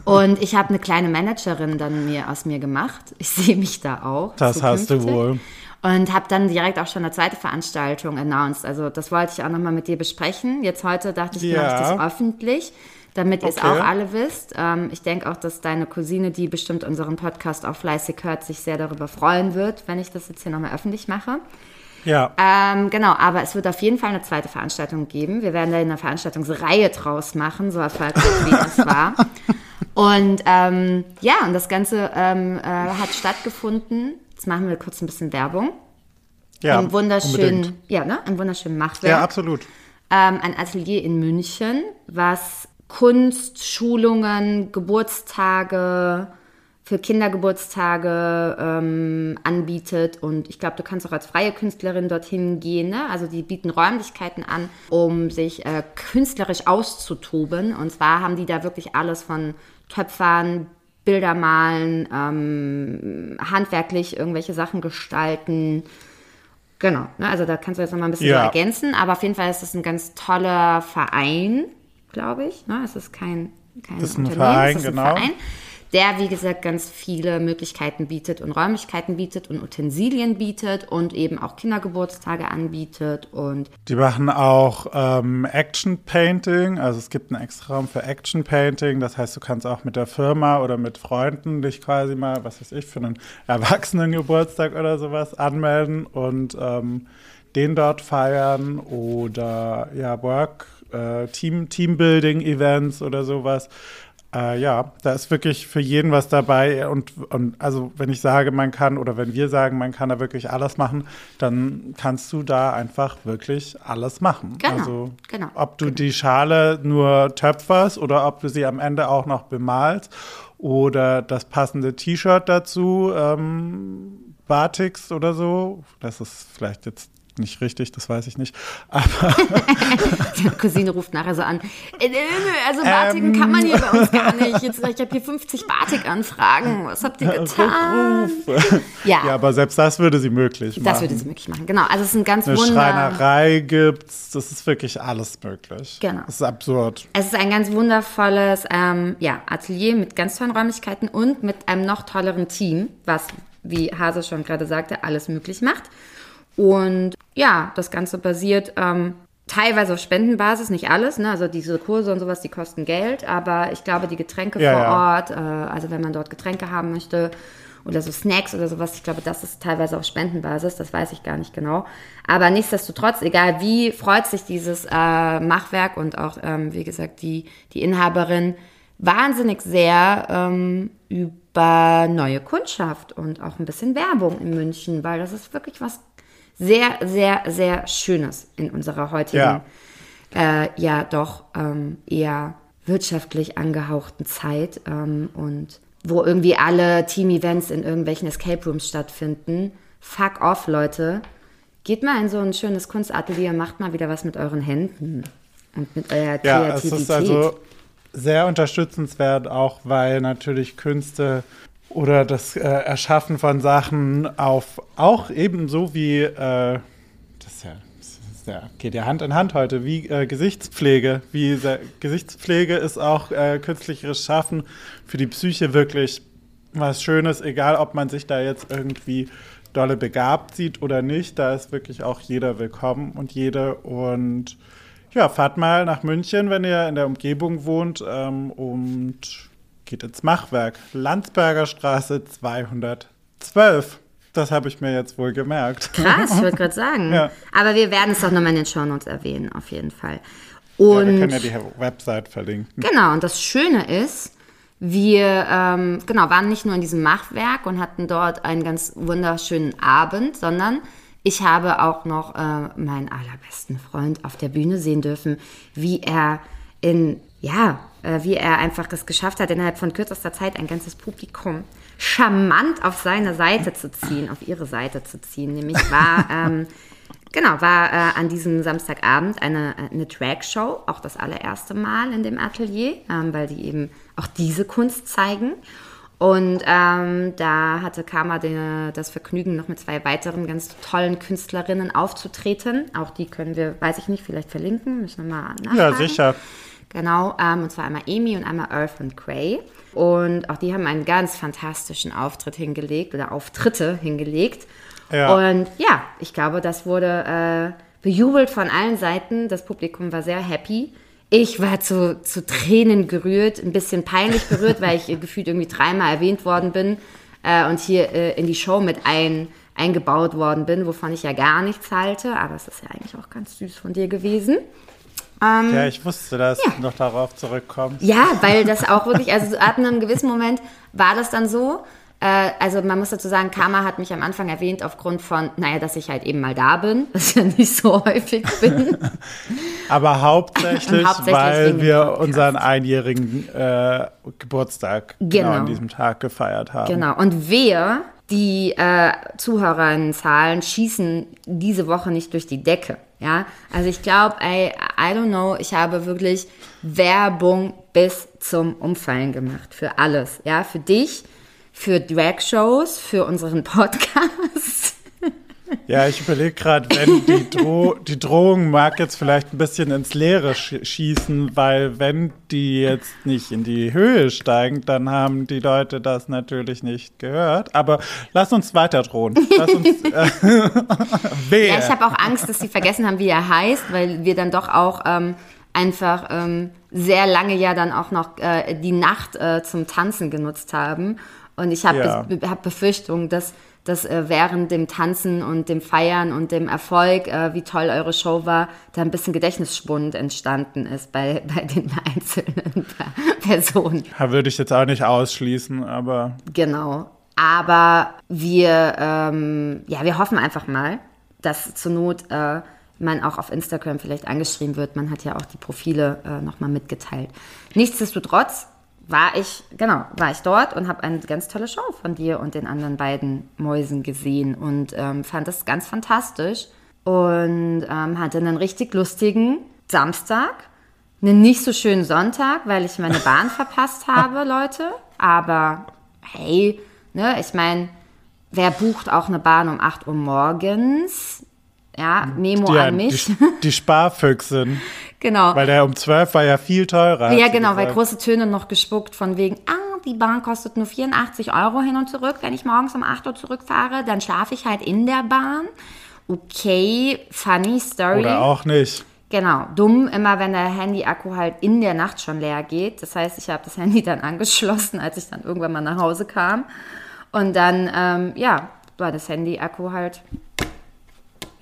Und ich habe eine kleine Managerin dann mir aus mir gemacht. Ich sehe mich da auch. Das hast du wohl. Und habe dann direkt auch schon eine zweite Veranstaltung announced. Also das wollte ich auch nochmal mit dir besprechen. Jetzt heute dachte ich, Ja. mache ich das öffentlich, damit ihr es Okay. auch alle wisst. Ähm, ich denke auch, dass deine Cousine, die bestimmt unseren Podcast auch fleißig hört, sich sehr darüber freuen wird, wenn ich das jetzt hier nochmal öffentlich mache. Ja. Ähm, genau, aber es wird auf jeden Fall eine zweite Veranstaltung geben. Wir werden da eine Veranstaltungsreihe draus machen, so erfolgreich wie es [LAUGHS] war. Und ähm, ja, und das Ganze ähm, äh, hat stattgefunden. Jetzt machen wir kurz ein bisschen Werbung. ja, Im wunderschönen, unbedingt. ja, ne? Im wunderschönen Machwerk. Ja, absolut. ähm, ein Atelier in München, was Kunst, Schulungen, Geburtstage für Kindergeburtstage ähm, anbietet. Und ich glaube, du kannst auch als freie Künstlerin dorthin gehen. Ne? Also die bieten Räumlichkeiten an, um sich äh, künstlerisch auszutoben. Und zwar haben die da wirklich alles von Töpfern, Bilder malen, ähm, handwerklich irgendwelche Sachen gestalten. Genau, ne? also da kannst du jetzt noch mal ein bisschen Ja. ergänzen, aber auf jeden Fall ist es ein ganz toller Verein, glaube ich. Ne? Es ist kein, kein Ist ein Unternehmen, Verein, es ist ein genau. Verein, der, wie gesagt, ganz viele Möglichkeiten bietet und Räumlichkeiten bietet und Utensilien bietet und eben auch Kindergeburtstage anbietet und Die machen auch ähm, Action Painting, also es gibt einen extra Raum für Action Painting. Das heißt, du kannst auch mit der Firma oder mit Freunden dich quasi mal, was weiß ich, für einen Erwachsenengeburtstag oder sowas anmelden und ähm, den dort feiern oder ja Work, äh, Team Teambuilding Events oder sowas. Äh, ja, da ist wirklich für jeden was dabei. Und, und also, wenn ich sage, man kann, oder wenn wir sagen, man kann da wirklich alles machen, dann kannst du da einfach wirklich alles machen. Genau, also, genau. ob du die Schale nur töpferst oder ob du sie am Ende auch noch bemalst oder das passende T-Shirt dazu, ähm, Batiks oder so. Das ist vielleicht jetzt nicht richtig, das weiß ich nicht. Aber [LAUGHS] die Cousine ruft nachher so an, äh, äh, also Batiken kann man hier bei uns gar nicht. Jetzt, ich habe hier 50 Batik-Anfragen. Was habt ihr getan? Ja. ja, aber selbst das würde sie möglich machen. Das würde sie möglich machen. Genau, also es ist ein ganz Eine wunder... Schreinerei gibt's, das ist wirklich alles möglich. Genau. Das ist absurd. Es ist ein ganz wundervolles ähm, ja, Atelier mit ganz tollen Räumlichkeiten und mit einem noch tolleren Team, was, wie Hase schon gerade sagte, alles möglich macht. Und ja, das Ganze basiert ähm, teilweise auf Spendenbasis, nicht alles. Ne? Also diese Kurse und sowas, die kosten Geld. Aber ich glaube, die Getränke Ja, vor ja. Ort, äh, also wenn man dort Getränke haben möchte oder so Snacks oder sowas, ich glaube, das ist teilweise auf Spendenbasis, das weiß ich gar nicht genau. Aber nichtsdestotrotz, egal wie, freut sich dieses äh, Machwerk und auch, ähm, wie gesagt, die, die Inhaberin wahnsinnig sehr ähm, über neue Kundschaft und auch ein bisschen Werbung in München, weil das ist wirklich was sehr, sehr, sehr Schönes in unserer heutigen, Ja. äh, ja doch ähm, eher wirtschaftlich angehauchten Zeit ähm, und wo irgendwie alle Team-Events in irgendwelchen Escape Rooms stattfinden. Fuck off, Leute. Geht mal in so ein schönes Kunstatelier, macht mal wieder was mit euren Händen und mit eurer Ja, es Kreativität. ist also sehr unterstützenswert, auch weil natürlich Künste oder das äh, Erschaffen von Sachen auf auch ebenso wie äh, das ist ja, ja geht ja Hand in Hand heute wie äh, Gesichtspflege wie Gesichtspflege ist auch äh, künstliches Schaffen für die Psyche wirklich was Schönes egal ob man sich da jetzt irgendwie dolle begabt sieht oder nicht da ist wirklich auch jeder willkommen und jede und ja, fahrt mal nach München, wenn ihr in der Umgebung wohnt ähm, und geht ins Machwerk. Landsberger Straße 212. Das habe ich mir jetzt wohl gemerkt. Krass, ich wollte [LAUGHS] gerade sagen. Ja. Aber wir werden es doch nochmal in den Shownotes erwähnen, auf jeden Fall. Ja, Und wir können ja die Website verlinken. Genau, und das Schöne ist, wir ähm, genau, waren nicht nur in diesem Machwerk und hatten dort einen ganz wunderschönen Abend, sondern ich habe auch noch äh, meinen allerbesten Freund auf der Bühne sehen dürfen, wie er in, ja, äh, wie er einfach es geschafft hat, innerhalb von kürzester Zeit ein ganzes Publikum charmant auf seine Seite zu ziehen, auf ihre Seite zu ziehen. Nämlich war [LAUGHS] ähm, Genau, war äh, an diesem Samstagabend eine, eine Drag-Show, auch das allererste Mal in dem Atelier, ähm, weil die eben auch diese Kunst zeigen. Und ähm, da hatte Karma den, das Vergnügen, noch mit zwei weiteren ganz tollen Künstlerinnen aufzutreten. Auch die können wir, weiß ich nicht, vielleicht verlinken, müssen wir mal nachfragen. Ja, sicher. Genau, ähm, und zwar einmal Amy und einmal Earth and Grey. Und auch die haben einen ganz fantastischen Auftritt hingelegt oder Auftritte hingelegt. Ja. Und ja, ich glaube, das wurde äh, bejubelt von allen Seiten. Das Publikum war sehr happy. Ich war zu, zu Tränen gerührt, ein bisschen peinlich berührt, weil ich [LAUGHS] gefühlt irgendwie dreimal erwähnt worden bin äh, und hier äh, in die Show mit ein, eingebaut worden bin, wovon ich ja gar nichts halte. Aber es ist ja eigentlich auch ganz süß von dir gewesen. Ja, ich wusste, dass Ja. du noch darauf zurückkommst. Ja, weil das auch wirklich, also so ab einem gewissen Moment war das dann so. Äh, also man muss dazu sagen, Karma hat mich am Anfang erwähnt aufgrund von, naja, dass ich halt eben mal da bin, [LAUGHS] was ich ja nicht so häufig bin. Aber hauptsächlich, Hauptsächlich weil wir unseren einjährigen äh, Geburtstag genau. Genau. an diesem Tag gefeiert haben. Genau. Und wir, die äh, Zuhörerinnenzahlen, schießen diese Woche nicht durch die Decke. Ja, also ich glaube, I, I don't know, ich habe wirklich Werbung bis zum Umfallen gemacht für alles. Ja, für dich, für Drag-Shows, für unseren [LAUGHS] Podcast. Ja, ich überlege gerade, wenn die, Dro die Drohung mag jetzt vielleicht ein bisschen ins Leere sch schießen, weil wenn die jetzt nicht in die Höhe steigen, dann haben die Leute das natürlich nicht gehört. Aber lass uns weiter drohen. Lass uns. Äh. [LAUGHS] Ja, ich habe auch Angst, dass sie vergessen haben, wie er heißt, weil wir dann doch auch ähm, einfach ähm, sehr lange ja dann auch noch äh, die Nacht äh, zum Tanzen genutzt haben. Und ich habe Ja. hab Befürchtung, dass, dass äh, während dem Tanzen und dem Feiern und dem Erfolg, äh, wie toll eure Show war, da ein bisschen Gedächtnisschwund entstanden ist bei, [LAUGHS] bei den einzelnen [LAUGHS] Personen. Ja, Würde ich jetzt auch nicht ausschließen, aber Genau. Aber wir, ähm, ja, wir hoffen einfach mal, dass zur Not äh, man auch auf Instagram vielleicht angeschrieben wird. Man hat ja auch die Profile äh, nochmal mitgeteilt. Nichtsdestotrotz war ich, genau, war ich dort und habe eine ganz tolle Show von dir und den anderen beiden Mäusen gesehen und ähm, fand das ganz fantastisch und ähm, hatte einen richtig lustigen Samstag, einen nicht so schönen Sonntag, weil ich meine Bahn [LAUGHS] verpasst habe, Leute. Aber hey, ne, ich meine, wer bucht auch eine Bahn um 8 Uhr morgens? Ja, Memo die, an mich. die, die Sparfüchsin. [LAUGHS] genau. Weil der um 12 war ja viel teurer. Ja, genau, weil große Töne noch gespuckt von wegen, ah, die Bahn kostet nur 84 Euro hin und zurück. Wenn ich morgens um 8 Uhr zurückfahre, dann schlafe ich halt in der Bahn. Okay, funny story. Oder auch nicht. Genau, dumm immer, wenn der Handy-Akku halt in der Nacht schon leer geht. Das heißt, ich habe das Handy dann [LAUGHS] angeschlossen, als ich dann irgendwann mal nach Hause kam. Und dann, ähm, ja, war das Handy-Akku halt,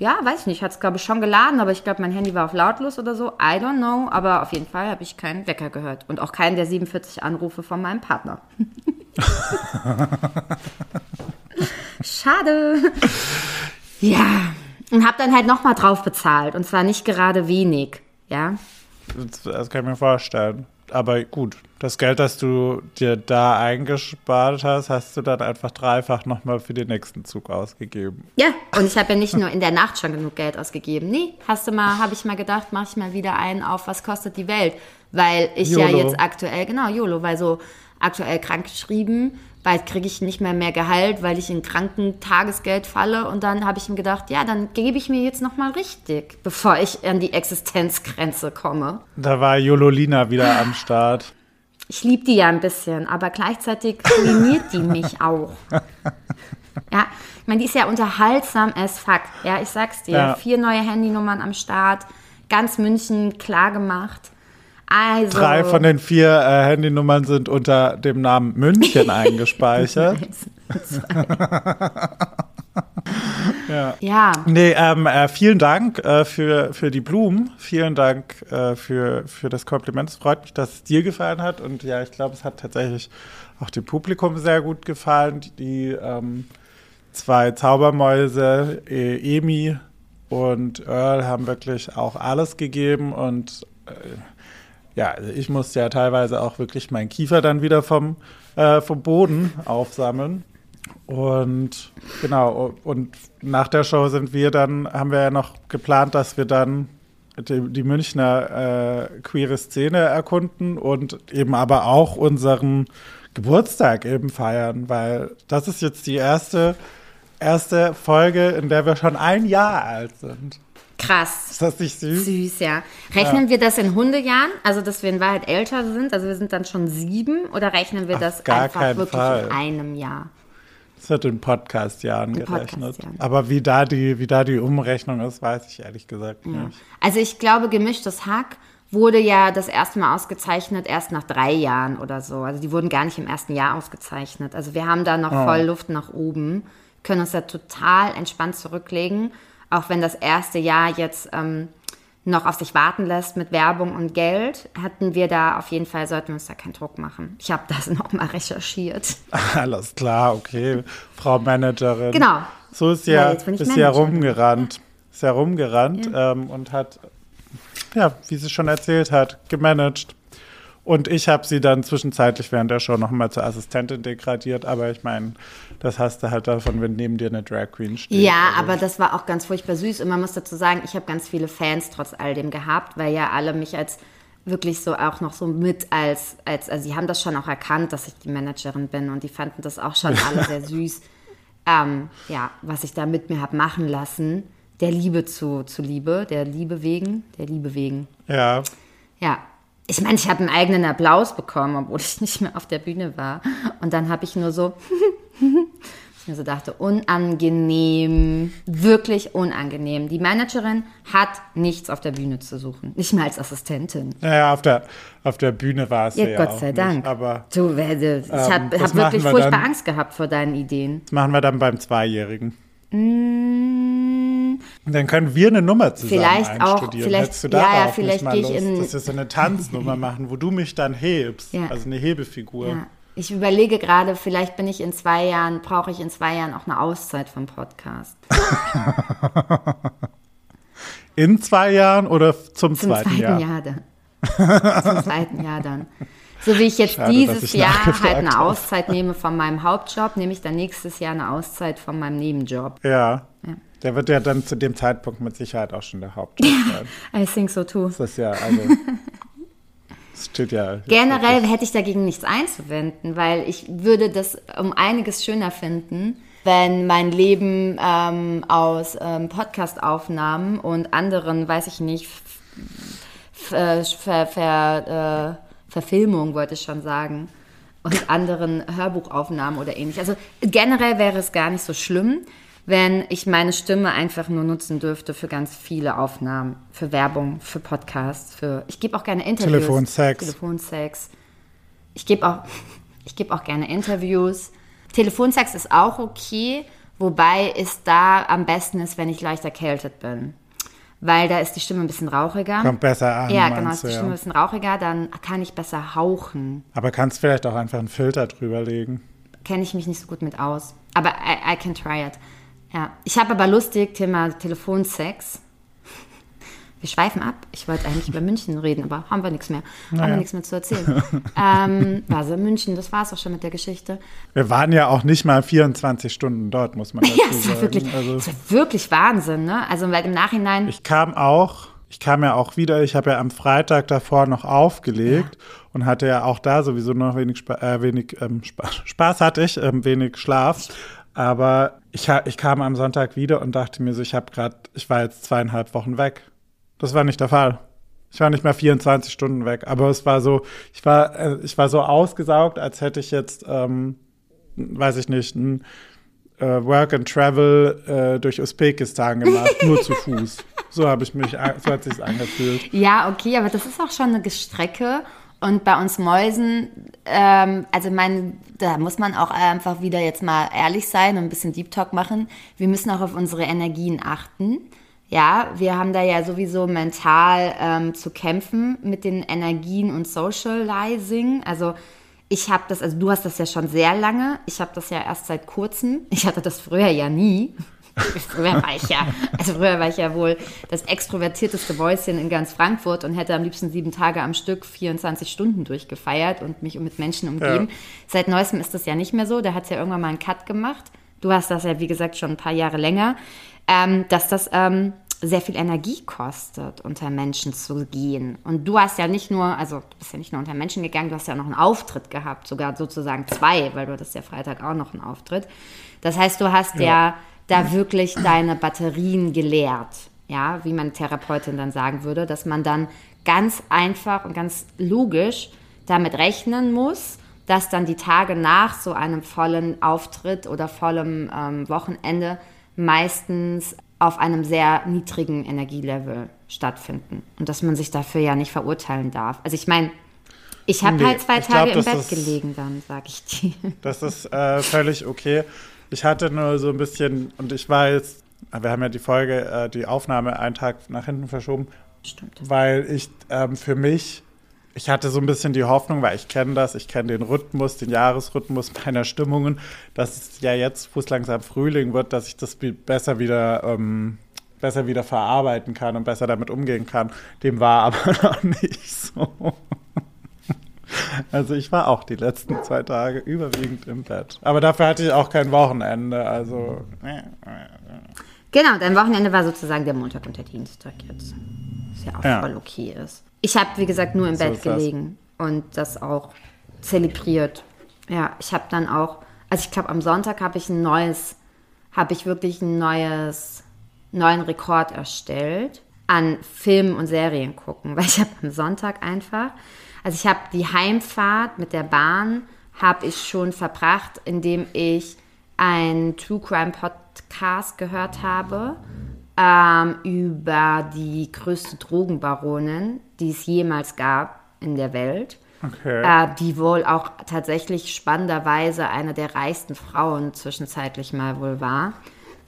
ja, weiß ich nicht, hat es glaube ich schon geladen, aber ich glaube, mein Handy war auf lautlos oder so. I don't know, aber auf jeden Fall habe ich keinen Wecker gehört. Und auch keinen der 47 Anrufe von meinem Partner. [LAUGHS] Schade. Ja, und habe dann halt nochmal drauf bezahlt. Und zwar nicht gerade wenig, ja. Das, das kann ich mir vorstellen. Aber gut, das Geld, das du dir da eingespart hast, hast du dann einfach dreifach nochmal für den nächsten Zug ausgegeben. Ja, und ich habe ja nicht nur in der Nacht schon genug Geld ausgegeben. Nee, hast du mal, habe ich mal gedacht, mache ich mal wieder einen auf, was kostet die Welt? Weil ich ja YOLO. jetzt aktuell, genau, YOLO, weil so aktuell krank geschrieben, bald kriege ich nicht mehr mehr Gehalt, weil ich in Krankentagesgeld falle. Und dann habe ich mir gedacht, ja, dann gebe ich mir jetzt nochmal richtig, bevor ich an die Existenzgrenze komme. Da war Jololina wieder am Start. Ich liebe die ja ein bisschen, aber gleichzeitig ruiniert die [LAUGHS] mich auch. Ja, ich meine, die ist ja unterhaltsam as fuck. Ja, ich sag's dir. Ja. Vier neue Handynummern am Start, ganz München klar gemacht. Also. Drei von den vier äh, Handynummern sind unter dem Namen München [LAUGHS] eingespeichert. [LAUGHS] ja. Ja, Nee, ähm, äh, vielen Dank äh, für, für die Blumen. Vielen Dank äh, für, für das Kompliment. Es freut mich, dass es dir gefallen hat. Und ja, ich glaube, es hat tatsächlich auch dem Publikum sehr gut gefallen. Die ähm, zwei Zaubermäuse, äh, Emi und Earl, haben wirklich auch alles gegeben. Und äh, ja, also ich musste ja teilweise auch wirklich meinen Kiefer dann wieder vom, äh, vom Boden aufsammeln. Und genau, und nach der Show sind wir dann, haben wir ja noch geplant, dass wir dann die, die Münchner äh, queere Szene erkunden und eben aber auch unseren Geburtstag eben feiern, weil das ist jetzt die erste, erste Folge, in der wir schon ein Jahr alt sind. Krass. Ist das nicht süß? Süß, ja. Rechnen wir das in Hundejahren, also dass wir in Wahrheit älter sind, also wir sind dann schon sieben, oder rechnen wir Auf das gar einfach wirklich Fall. in einem Jahr? Das wird in Podcast-Jahren gerechnet. Podcast-Jahren. Aber wie da, die, wie da die Umrechnung ist, weiß ich ehrlich gesagt nicht. Also ich glaube, gemischtes Hack wurde ja das erste Mal ausgezeichnet erst nach drei Jahren oder so. Also die wurden gar nicht im ersten Jahr ausgezeichnet. Also wir haben da noch voll Luft nach oben, können uns da total entspannt zurücklegen, auch wenn das erste Jahr jetzt ähm, noch auf sich warten lässt mit Werbung und Geld, hatten wir da auf jeden Fall, sollten wir uns da keinen Druck machen. Ich habe das [LAUGHS] nochmal recherchiert. [LAUGHS] Alles klar, okay. Frau Managerin. Genau. So ist Ja, ja, ist ja Managerin. rumgerannt. Ist ja rumgerannt ähm, und hat, ja, wie sie schon erzählt hat, gemanagt. Und ich habe sie dann zwischenzeitlich während der Show nochmal zur Assistentin degradiert. Aber ich meine, das hast du halt davon, wenn neben dir eine Drag Queen steht. Ja, Also, aber das war auch ganz furchtbar süß. Und man muss dazu sagen, ich habe ganz viele Fans trotz all dem gehabt, weil ja alle mich als wirklich so auch noch so mit als, als also sie haben das schon auch erkannt, dass ich die Managerin bin und die fanden das auch schon alle sehr [LAUGHS] süß. Ähm, ja, was ich da mit mir habe machen lassen, der Liebe zu, zu Liebe, der Liebe wegen, der Liebe wegen. Ja, Ja. Ich meine, ich habe einen eigenen Applaus bekommen, obwohl ich nicht mehr auf der Bühne war. Und dann habe ich nur so, [LAUGHS] ich mir so dachte, unangenehm, wirklich unangenehm. Die Managerin hat nichts auf der Bühne zu suchen, nicht mal als Assistentin. naja, auf der, auf der Bühne war es ja, Ja, Gott sei nicht, Dank. Aber du, werde, ich Ähm, habe das hab wirklich wir furchtbar dann. Angst gehabt vor deinen Ideen. das machen wir dann beim Zweijährigen. Mm, Dann können wir eine Nummer zusammen Vielleicht auch- vielleicht- Hättest du ja, ja, vielleicht gehe ich in- dass wir so eine Tanznummer [LAUGHS] machen, wo du mich dann hebst. Ja. Also eine Hebefigur. ja. Ich überlege gerade, vielleicht bin ich in zwei Jahren, brauche ich in zwei Jahren auch eine Auszeit vom Podcast. [LAUGHS] In zwei Jahren oder zum, Zum zweiten, zweiten Jahr? Jahr, dann. Zum zweiten Jahr dann. So wie ich jetzt Schade, dieses ich Jahr halt eine habe. Auszeit nehme von meinem Hauptjob, nehme ich dann nächstes Jahr eine Auszeit von meinem Nebenjob. Ja. Ja. Der wird ja dann zu dem Zeitpunkt mit Sicherheit auch schon der Hauptjob sein. [LAUGHS] I think so too. Das ist ja, also. Das steht ja. Generell hätte ich dagegen nichts einzuwenden, weil ich würde das um einiges schöner finden, wenn mein Leben ähm, aus ähm, Podcast-Aufnahmen und anderen, weiß ich nicht, äh, ver, ver, äh, Verfilmungen, wollte ich schon sagen, und anderen Hörbuchaufnahmen oder ähnlich. Also generell wäre es gar nicht so schlimm, wenn ich meine Stimme einfach nur nutzen dürfte für ganz viele Aufnahmen, für Werbung, für Podcasts, für ich gebe auch gerne Interviews. Telefonsex. Telefonsex. Ich gebe auch, [LAUGHS] ich gebe auch gerne Interviews. Telefonsex ist auch okay, wobei es da am besten ist, wenn ich leicht erkältet bin. Weil da ist die Stimme ein bisschen rauchiger. Kommt besser an. ja, genau, ist die ja. Stimme ein bisschen rauchiger, dann kann ich besser hauchen. Aber kannst vielleicht auch einfach einen Filter drüber legen. Kenne ich mich nicht so gut mit aus. Aber I, I can try it. Ja. Ich habe aber lustig, Thema Telefonsex. Wir schweifen ab. Ich wollte eigentlich über München reden, aber haben wir nichts mehr. Haben wir nichts mehr zu erzählen. [LAUGHS] ähm, also München, das war es auch schon mit der Geschichte. Wir waren ja auch nicht mal 24 Stunden dort, muss man [LAUGHS] dazu Ja, sagen. war wirklich, also, es war wirklich Wahnsinn, ne? Also weil im Nachhinein. ich kam auch, ich kam ja auch wieder, ich habe ja am Freitag davor noch aufgelegt und hatte ja auch da sowieso noch wenig, Spa äh, wenig ähm, Spaß, Spaß hatte ich, ähm, wenig Schlaf. Aber ich, ich kam am Sonntag wieder und dachte mir so, ich habe gerade, ich war jetzt zweieinhalb Wochen weg. Das war nicht der Fall. Ich war nicht mehr 24 Stunden weg, aber es war so, ich war, äh, ich war so ausgesaugt, als hätte ich jetzt, ähm, weiß ich nicht, ein äh, Work and Travel äh, durch Usbekistan gemacht, nur zu Fuß. [LAUGHS] So habe ich mich, so hat sich's angefühlt. Ja, okay, aber das ist auch schon eine Strecke. Und bei uns Mäusen, ähm, also mein, da muss man auch einfach wieder jetzt mal ehrlich sein und ein bisschen Deep Talk machen. Wir müssen auch auf unsere Energien achten. Ja, wir haben da ja sowieso mental ähm, zu kämpfen mit den Energien und Socializing. Also ich habe das, also du hast das ja schon sehr lange. Ich habe das ja erst seit kurzem. Ich hatte das früher ja nie. Früher war ich ja, also früher war ich ja wohl das extrovertierteste Mäuschen in ganz Frankfurt und hätte am liebsten sieben Tage am Stück 24 Stunden durchgefeiert und mich mit Menschen umgeben. Ja. Seit neuestem ist das ja nicht mehr so. Da hat es ja irgendwann mal einen Cut gemacht. Du hast das ja, wie gesagt, schon ein paar Jahre länger, ähm, dass das ähm, sehr viel Energie kostet, unter Menschen zu gehen. Und du hast ja nicht nur, also du bist ja nicht nur unter Menschen gegangen, du hast ja auch noch einen Auftritt gehabt, sogar sozusagen zwei, weil du hattest ja Freitag auch noch einen Auftritt. Das heißt, du hast ja, da wirklich deine Batterien geleert, ja, wie meine Therapeutin dann sagen würde, dass man dann ganz einfach und ganz logisch damit rechnen muss, dass dann die Tage nach so einem vollen Auftritt oder vollem ähm, Wochenende meistens auf einem sehr niedrigen Energielevel stattfinden und dass man sich dafür ja nicht verurteilen darf. Also ich meine, ich habe Nee, halt zwei ich glaub, Tage im Bett ist- gelegen dann, sag ich dir. Das ist äh, völlig okay. Ich hatte nur so ein bisschen, und ich war jetzt, wir haben ja die Folge, äh, die Aufnahme einen Tag nach hinten verschoben, Stimmt. weil ich ähm, für mich, ich hatte so ein bisschen die Hoffnung, weil ich kenne das, ich kenne den Rhythmus, den Jahresrhythmus [LAUGHS] meiner Stimmungen, dass es ja jetzt, wo es langsam Frühling wird, dass ich das besser wieder, ähm, besser wieder verarbeiten kann und besser damit umgehen kann. Dem war [LAUGHS] aber noch nicht so. Also ich war auch die letzten zwei Tage überwiegend im Bett. Aber dafür hatte ich auch kein Wochenende. Also Genau, dein Wochenende war sozusagen der Montag und der Dienstag jetzt. Was ja auch Ja. voll okay ist. Ich habe, wie gesagt, nur im So Bett das. gelegen und das auch zelebriert. Ja, ich habe dann auch, also ich glaube, am Sonntag habe ich ein neues, habe ich wirklich ein neues, neuen Rekord erstellt an Filmen und Serien gucken, [LAUGHS] weil ich habe am Sonntag einfach, also ich habe die Heimfahrt mit der Bahn, habe ich schon verbracht, indem ich einen True Crime Podcast gehört habe ähm, über die größte Drogenbaronin, die es jemals gab in der Welt. Okay. Äh, die wohl auch tatsächlich spannenderweise eine der reichsten Frauen zwischenzeitlich mal wohl war.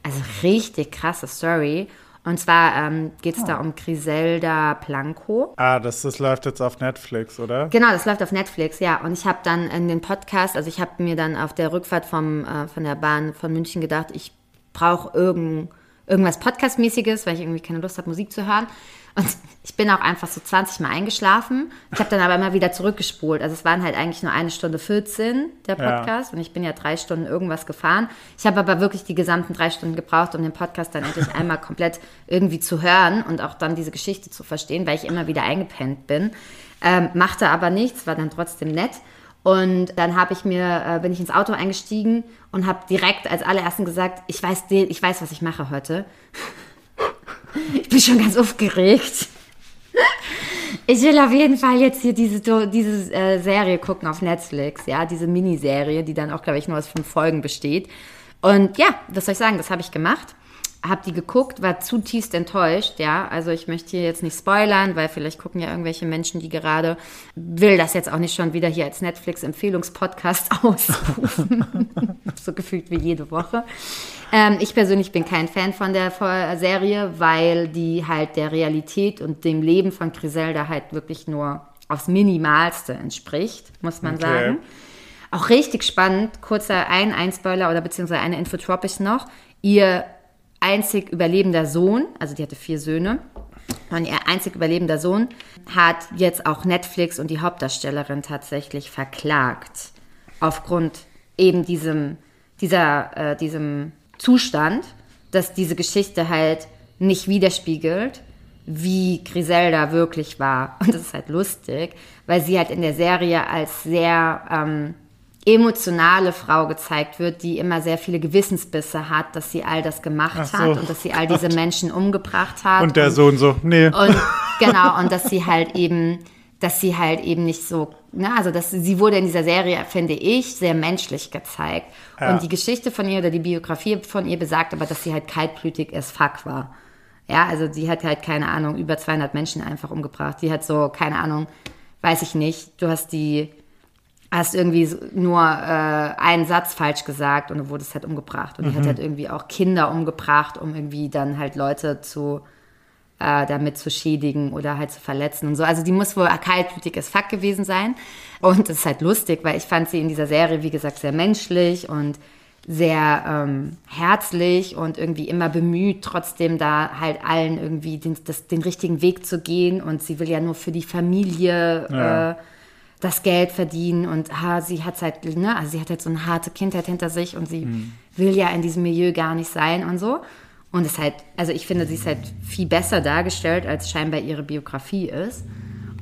Also richtig krasse Story. Und zwar ähm, geht es da um Griselda Blanco. ah, das, das läuft jetzt auf Netflix, oder? Genau, das läuft auf Netflix, ja. Und ich habe dann in den Podcast, also ich habe mir dann auf der Rückfahrt vom, äh, von der Bahn von München gedacht, ich brauche irgend, irgendwas Podcastmäßiges, weil ich irgendwie keine Lust habe, Musik zu hören. Und [LAUGHS] ich bin auch einfach so 20 Mal eingeschlafen. Ich habe dann aber immer wieder zurückgespult. Also es waren halt eigentlich nur eine Stunde 14 der Ja. Podcast und ich bin ja drei Stunden irgendwas gefahren. Ich habe aber wirklich die gesamten drei Stunden gebraucht, um den Podcast dann endlich [LAUGHS] einmal komplett irgendwie zu hören und auch dann diese Geschichte zu verstehen, weil ich immer wieder eingepennt bin. Ähm, machte aber nichts, war dann trotzdem nett. Und dann habe ich mir, äh, bin ich ins Auto eingestiegen und habe direkt als allerersten gesagt, ich weiß, ich weiß, was ich mache heute. [LAUGHS] ich bin schon ganz aufgeregt. Ich will auf jeden Fall jetzt hier diese, diese äh, Serie gucken auf Netflix, ja, diese Miniserie, die dann auch, glaube ich, nur aus fünf Folgen besteht. Und ja, was soll ich sagen, das habe ich gemacht. Hab die geguckt, war zutiefst enttäuscht, ja. Also ich möchte hier jetzt nicht spoilern, weil vielleicht gucken ja irgendwelche Menschen, die gerade, will das jetzt auch nicht schon wieder hier als Netflix-Empfehlungspodcast [LAUGHS] ausrufen. so gefühlt wie jede Woche. Ähm, ich persönlich bin kein Fan von der Serie, weil die halt der Realität und dem Leben von Griselda halt wirklich nur aufs Minimalste entspricht, muss man Okay. sagen. Auch richtig spannend, kurzer ein, ein Spoiler oder beziehungsweise eine Infotropics noch. Ihr einzig überlebender Sohn, also die hatte vier Söhne, Und ihr einzig überlebender Sohn hat jetzt auch Netflix und die Hauptdarstellerin tatsächlich verklagt. Aufgrund eben diesem, dieser, äh, diesem Zustand, dass diese Geschichte halt nicht widerspiegelt, wie Griselda wirklich war. Und das ist halt lustig, weil sie halt in der Serie als sehr ähm, emotionale Frau gezeigt wird, die immer sehr viele Gewissensbisse hat, dass sie all das gemacht Ach so. hat und dass sie all [LAUGHS] diese Menschen umgebracht hat. Und der Sohn so, nee. Und [LAUGHS] genau, und dass sie halt eben, dass sie halt eben nicht so, ne, also dass sie wurde in dieser Serie, finde ich, sehr menschlich gezeigt. Ja. Und die Geschichte von ihr oder die Biografie von ihr besagt aber, dass sie halt kaltblütig as fuck war. Ja, also die hat halt, keine Ahnung, über 200 Menschen einfach umgebracht. Die hat so, keine Ahnung, weiß ich nicht, du hast die, hast irgendwie nur äh, einen Satz falsch gesagt und du wurdest halt umgebracht. Und die hat halt irgendwie auch Kinder umgebracht, um irgendwie dann halt Leute zu, äh, damit zu schädigen oder halt zu verletzen und so. Also die muss wohl kaltblütig as fuck gewesen sein. Und das ist halt lustig, weil ich fand sie in dieser Serie, wie gesagt, sehr menschlich und sehr ähm, herzlich und irgendwie immer bemüht, trotzdem da halt allen irgendwie den, das, den richtigen Weg zu gehen. Und sie will ja nur für die Familie Ja. äh, das Geld verdienen und ha, sie hat halt, ne, also sie hat halt so eine harte Kindheit hinter sich und sie will ja in diesem Milieu gar nicht sein und so. Und es halt, also ich finde, sie ist halt viel besser dargestellt, als scheinbar ihre Biografie ist.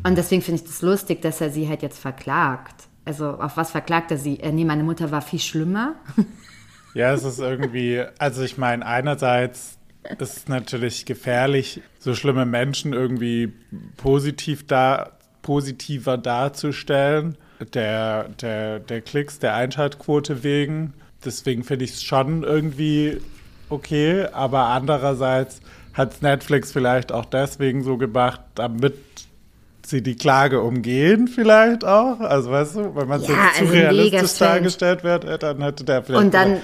Und deswegen finde ich das lustig, dass er sie halt jetzt verklagt. Also auf was verklagt er sie? Äh, nee, meine Mutter war viel schlimmer. [LAUGHS] Ja, es ist irgendwie, also ich meine, einerseits ist es natürlich gefährlich, so schlimme Menschen irgendwie positiv da, positiver darzustellen, der, der, der Klicks, der Einschaltquote wegen. Deswegen finde ich es schon irgendwie okay, aber andererseits hat es Netflix vielleicht auch deswegen so gemacht, damit sie die Klage umgehen vielleicht auch. Also weißt du, wenn man es Ja, jetzt zu also mega realistisch dargestellt wird, äh, dann hätte der vielleicht Und dann,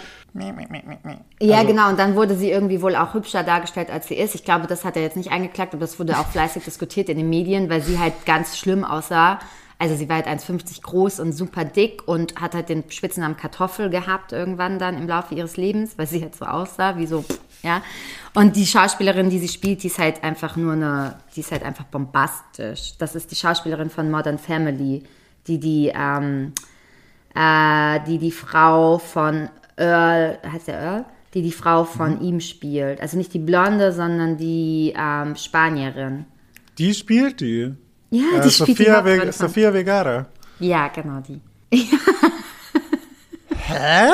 ja Also- genau, und dann wurde sie irgendwie wohl auch hübscher dargestellt, als sie ist. Ich glaube, das hat er jetzt nicht eingeklagt, aber das wurde auch fleißig diskutiert in den Medien, weil sie halt ganz schlimm aussah. Also sie war halt 1,50 groß und super dick und hat halt den Spitznamen Kartoffel gehabt irgendwann dann im Laufe ihres Lebens, weil sie halt so aussah, wie so, ja. Und die Schauspielerin, die sie spielt, die ist halt einfach nur eine, die ist halt einfach bombastisch. Das ist die Schauspielerin von Modern Family, die die, ähm, äh, die die Frau von Earl, heißt der Earl? Die die Frau von ihm spielt. Also nicht die Blonde, sondern die ähm, Spanierin. Die spielt die. Ja, Äh, die spielt die Ve Sofia Vergara. Ja, genau die. [LAUGHS] Hä?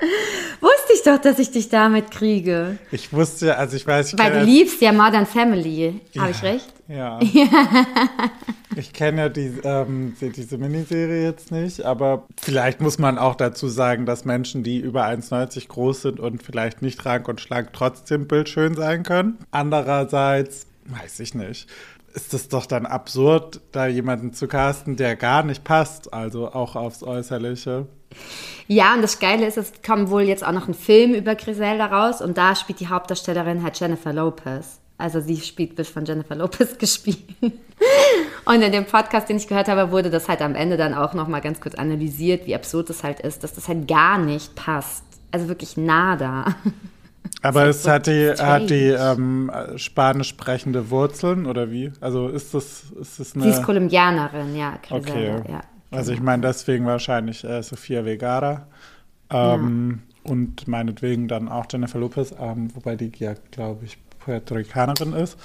[LAUGHS] Wusste ich doch, dass ich dich damit kriege. Ich wusste, also ich weiß, ich Weil du liebst ja Modern Family. Habe ich recht? [LAUGHS] Ja. ich kenne ja die, ähm, die, diese Miniserie jetzt nicht, aber vielleicht muss man auch dazu sagen, dass Menschen, die über 1,90 groß sind und vielleicht nicht rank und schlank, trotzdem bildschön sein können. Andererseits, weiß ich nicht, ist es doch dann absurd, da jemanden zu casten, der gar nicht passt, also auch aufs Äußerliche. Ja, und das Geile ist, es kommt wohl jetzt auch noch ein Film über Griselda raus und da spielt die Hauptdarstellerin halt Jennifer Lopez. Also sie spielt, wird von Jennifer Lopez [LAUGHS] gespielt. Und in dem Podcast, den ich gehört habe, wurde das halt am Ende dann auch noch mal ganz kurz analysiert, wie absurd das halt ist, dass das halt gar nicht passt. Also wirklich nada. [LAUGHS] Aber es so hat die, hat die ähm, spanisch sprechende Wurzeln oder wie? Also ist das, ist das eine. Sie ist Kolumbianerin, ja, Okay. Griselda, ja. Also ich meine deswegen wahrscheinlich äh, Sofia Vergara ähm, und meinetwegen dann auch Jennifer Lopez, ähm, wobei die ja, glaube ich, Puerto Ricanerin ist.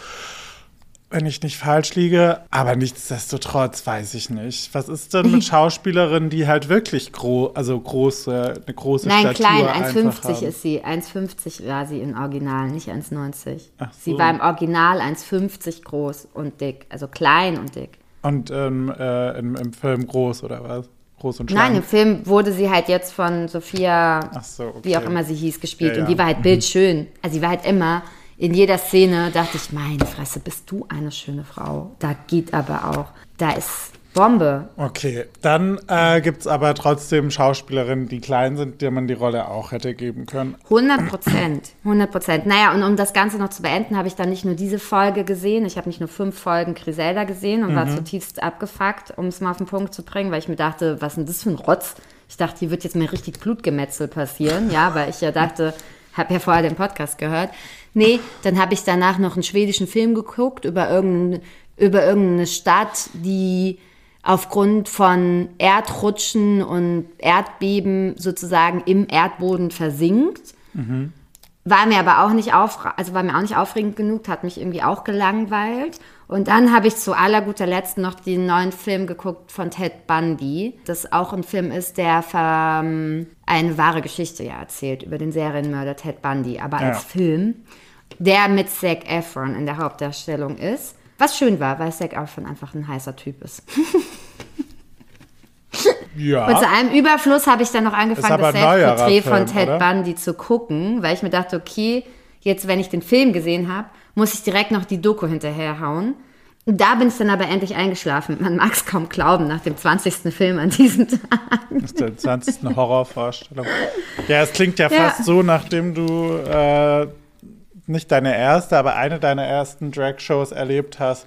Wenn ich nicht falsch liege, aber nichtsdestotrotz weiß ich nicht. Was ist denn mit Schauspielerinnen, die halt wirklich groß, also große, eine große Nein, Statur klein, einfach 1,50 haben? ist sie. 1,50 war sie im Original, nicht 1,90. Ach Sie so. war im Original 1,50 groß und dick, also klein und dick. Und ähm, äh, im, im Film groß oder was? Groß und Nein, schlank? im Film wurde sie halt jetzt von Sophia, so, okay. wie auch immer sie hieß, gespielt. Ja, Und die ja. war halt bildschön. Also sie war halt immer, in jeder Szene dachte ich, meine Fresse, bist du eine schöne Frau. Da geht aber auch, da ist Bombe. Okay, dann äh, gibt es aber trotzdem Schauspielerinnen, die klein sind, der man die Rolle auch hätte geben können. 100 Prozent, 100 Prozent. Naja, und um das Ganze noch zu beenden, habe ich dann nicht nur diese Folge gesehen, ich habe nicht nur fünf Folgen Griselda gesehen und war zutiefst abgefuckt, um es mal auf den Punkt zu bringen, weil ich mir dachte, was ist denn das für ein Rotz? Ich dachte, hier wird jetzt mir richtig Blutgemetzel passieren, ja, weil ich ja dachte, habe ja vorher den Podcast gehört. Nee, dann habe ich danach noch einen schwedischen Film geguckt über irgendeine, über irgendeine Stadt, die aufgrund von Erdrutschen und Erdbeben sozusagen im Erdboden versinkt. War mir aber auch nicht auf, also war mir auch nicht aufregend genug, hat mich irgendwie auch gelangweilt. Und dann habe ich zu aller guter Letzt noch den neuen Film geguckt von Ted Bundy, das auch ein Film ist, der ähm, eine wahre Geschichte ja erzählt über den Serienmörder Ted Bundy, aber Ja. als Film, der mit Zac Efron in der Hauptdarstellung ist. Was schön war, weil Zac Efron einfach ein heißer Typ ist. [LAUGHS] Ja. Und zu einem Überfluss habe ich dann noch angefangen, das Selbstporträt von Ted oder? Bundy zu gucken, weil ich mir dachte, okay, jetzt, wenn ich den Film gesehen habe, muss ich direkt noch die Doku hinterherhauen. Und Da bin ich dann aber endlich eingeschlafen. Man mag es kaum glauben, nach dem 20. Film an diesem Tag. Das ist der 20. Horrorvorstellung. Ja, es klingt ja Ja. fast so, nachdem du äh, nicht deine erste, aber eine deiner ersten Drag-Shows erlebt hast,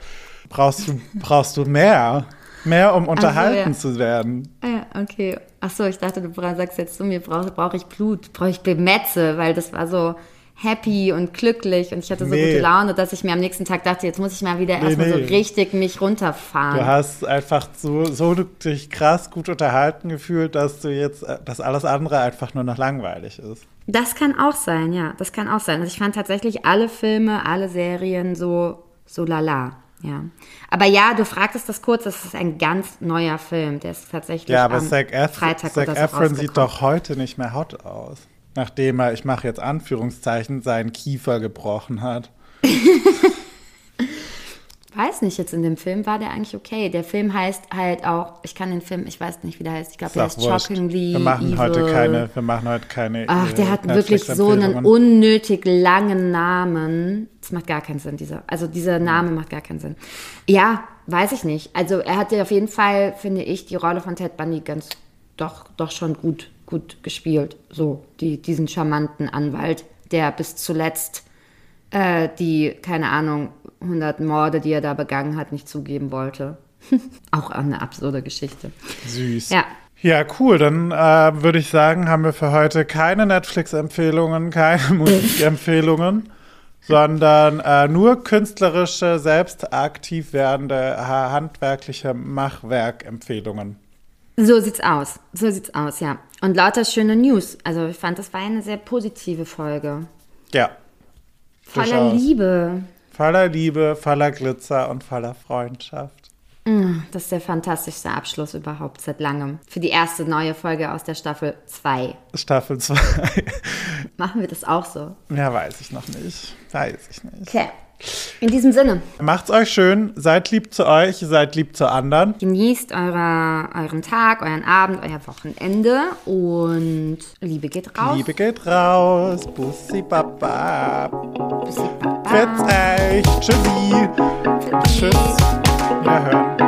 brauchst du, brauchst du mehr. Mehr, um unterhalten ja. zu werden. Ja, okay. Ach so, ich dachte, du sagst jetzt zu mir, brauche brauch ich Blut, brauche ich Bemetze, weil das war so happy und glücklich und ich hatte so Nee. gute Laune, dass ich mir am nächsten Tag dachte, jetzt muss ich mal wieder Nee, erstmal so nee. richtig mich runterfahren. Du hast einfach so, so dich krass gut unterhalten gefühlt, dass du jetzt, äh, dass alles andere einfach nur noch langweilig ist. Das kann auch sein, ja. Das kann auch sein. Also ich fand tatsächlich alle Filme, alle Serien so, so lala. Ja. Aber ja, du fragtest das kurz, das ist ein ganz neuer Film. Der ist tatsächlich Ja, aber am Zac, Ef Freitag Zac oder so Efron sieht doch heute nicht mehr hot aus. Nachdem er, ich mache jetzt Anführungszeichen, seinen Kiefer gebrochen hat. [LAUGHS] Weiß nicht, jetzt in dem Film war der eigentlich okay. Der Film heißt halt auch, ich kann den Film, ich weiß nicht, wie der heißt. Ich glaube, Ist der heißt wurscht. Shockingly Wir machen Evil. heute keine, wir machen heute keine. Ach, der äh, hat wirklich so einen unnötig langen Namen. Das macht gar keinen Sinn, dieser. Also dieser Name macht gar keinen Sinn. Ja, weiß ich nicht. Also er hatte auf jeden Fall, finde ich, die Rolle von Ted Bundy ganz doch, doch schon gut, gut gespielt. So, die, diesen charmanten Anwalt, der bis zuletzt äh, die, keine Ahnung, 100 Morde, die er da begangen hat, nicht zugeben wollte. [LAUGHS] Auch eine absurde Geschichte. Süß. Ja. Ja, cool. Dann äh, würde ich sagen, haben wir für heute keine Netflix-Empfehlungen, keine [LAUGHS] Musikempfehlungen, sondern äh, nur künstlerische, selbst aktiv werdende, ha- handwerkliche Machwerkempfehlungen. So sieht's aus. So sieht's aus, ja. Und lauter schöne News. Also ich fand, das war eine sehr positive Folge. Ja. Voller. Liebe. Voller Liebe, voller Glitzer und voller Freundschaft. Das ist der fantastischste Abschluss überhaupt seit langem. Für die erste neue Folge aus der Staffel 2. Staffel [LAUGHS] 2. Machen wir das auch so. ja, weiß ich noch nicht. Weiß ich nicht. Okay. In diesem Sinne, Macht's euch schön, seid lieb zu euch, seid lieb zu anderen. genießt eure, euren Tag, euren Abend, euer Wochenende und Liebe geht raus. Liebe geht raus. Bussi Baba. Bussi, Baba. Fetz euch. Tschüssi. Tschüss. Wiederhören.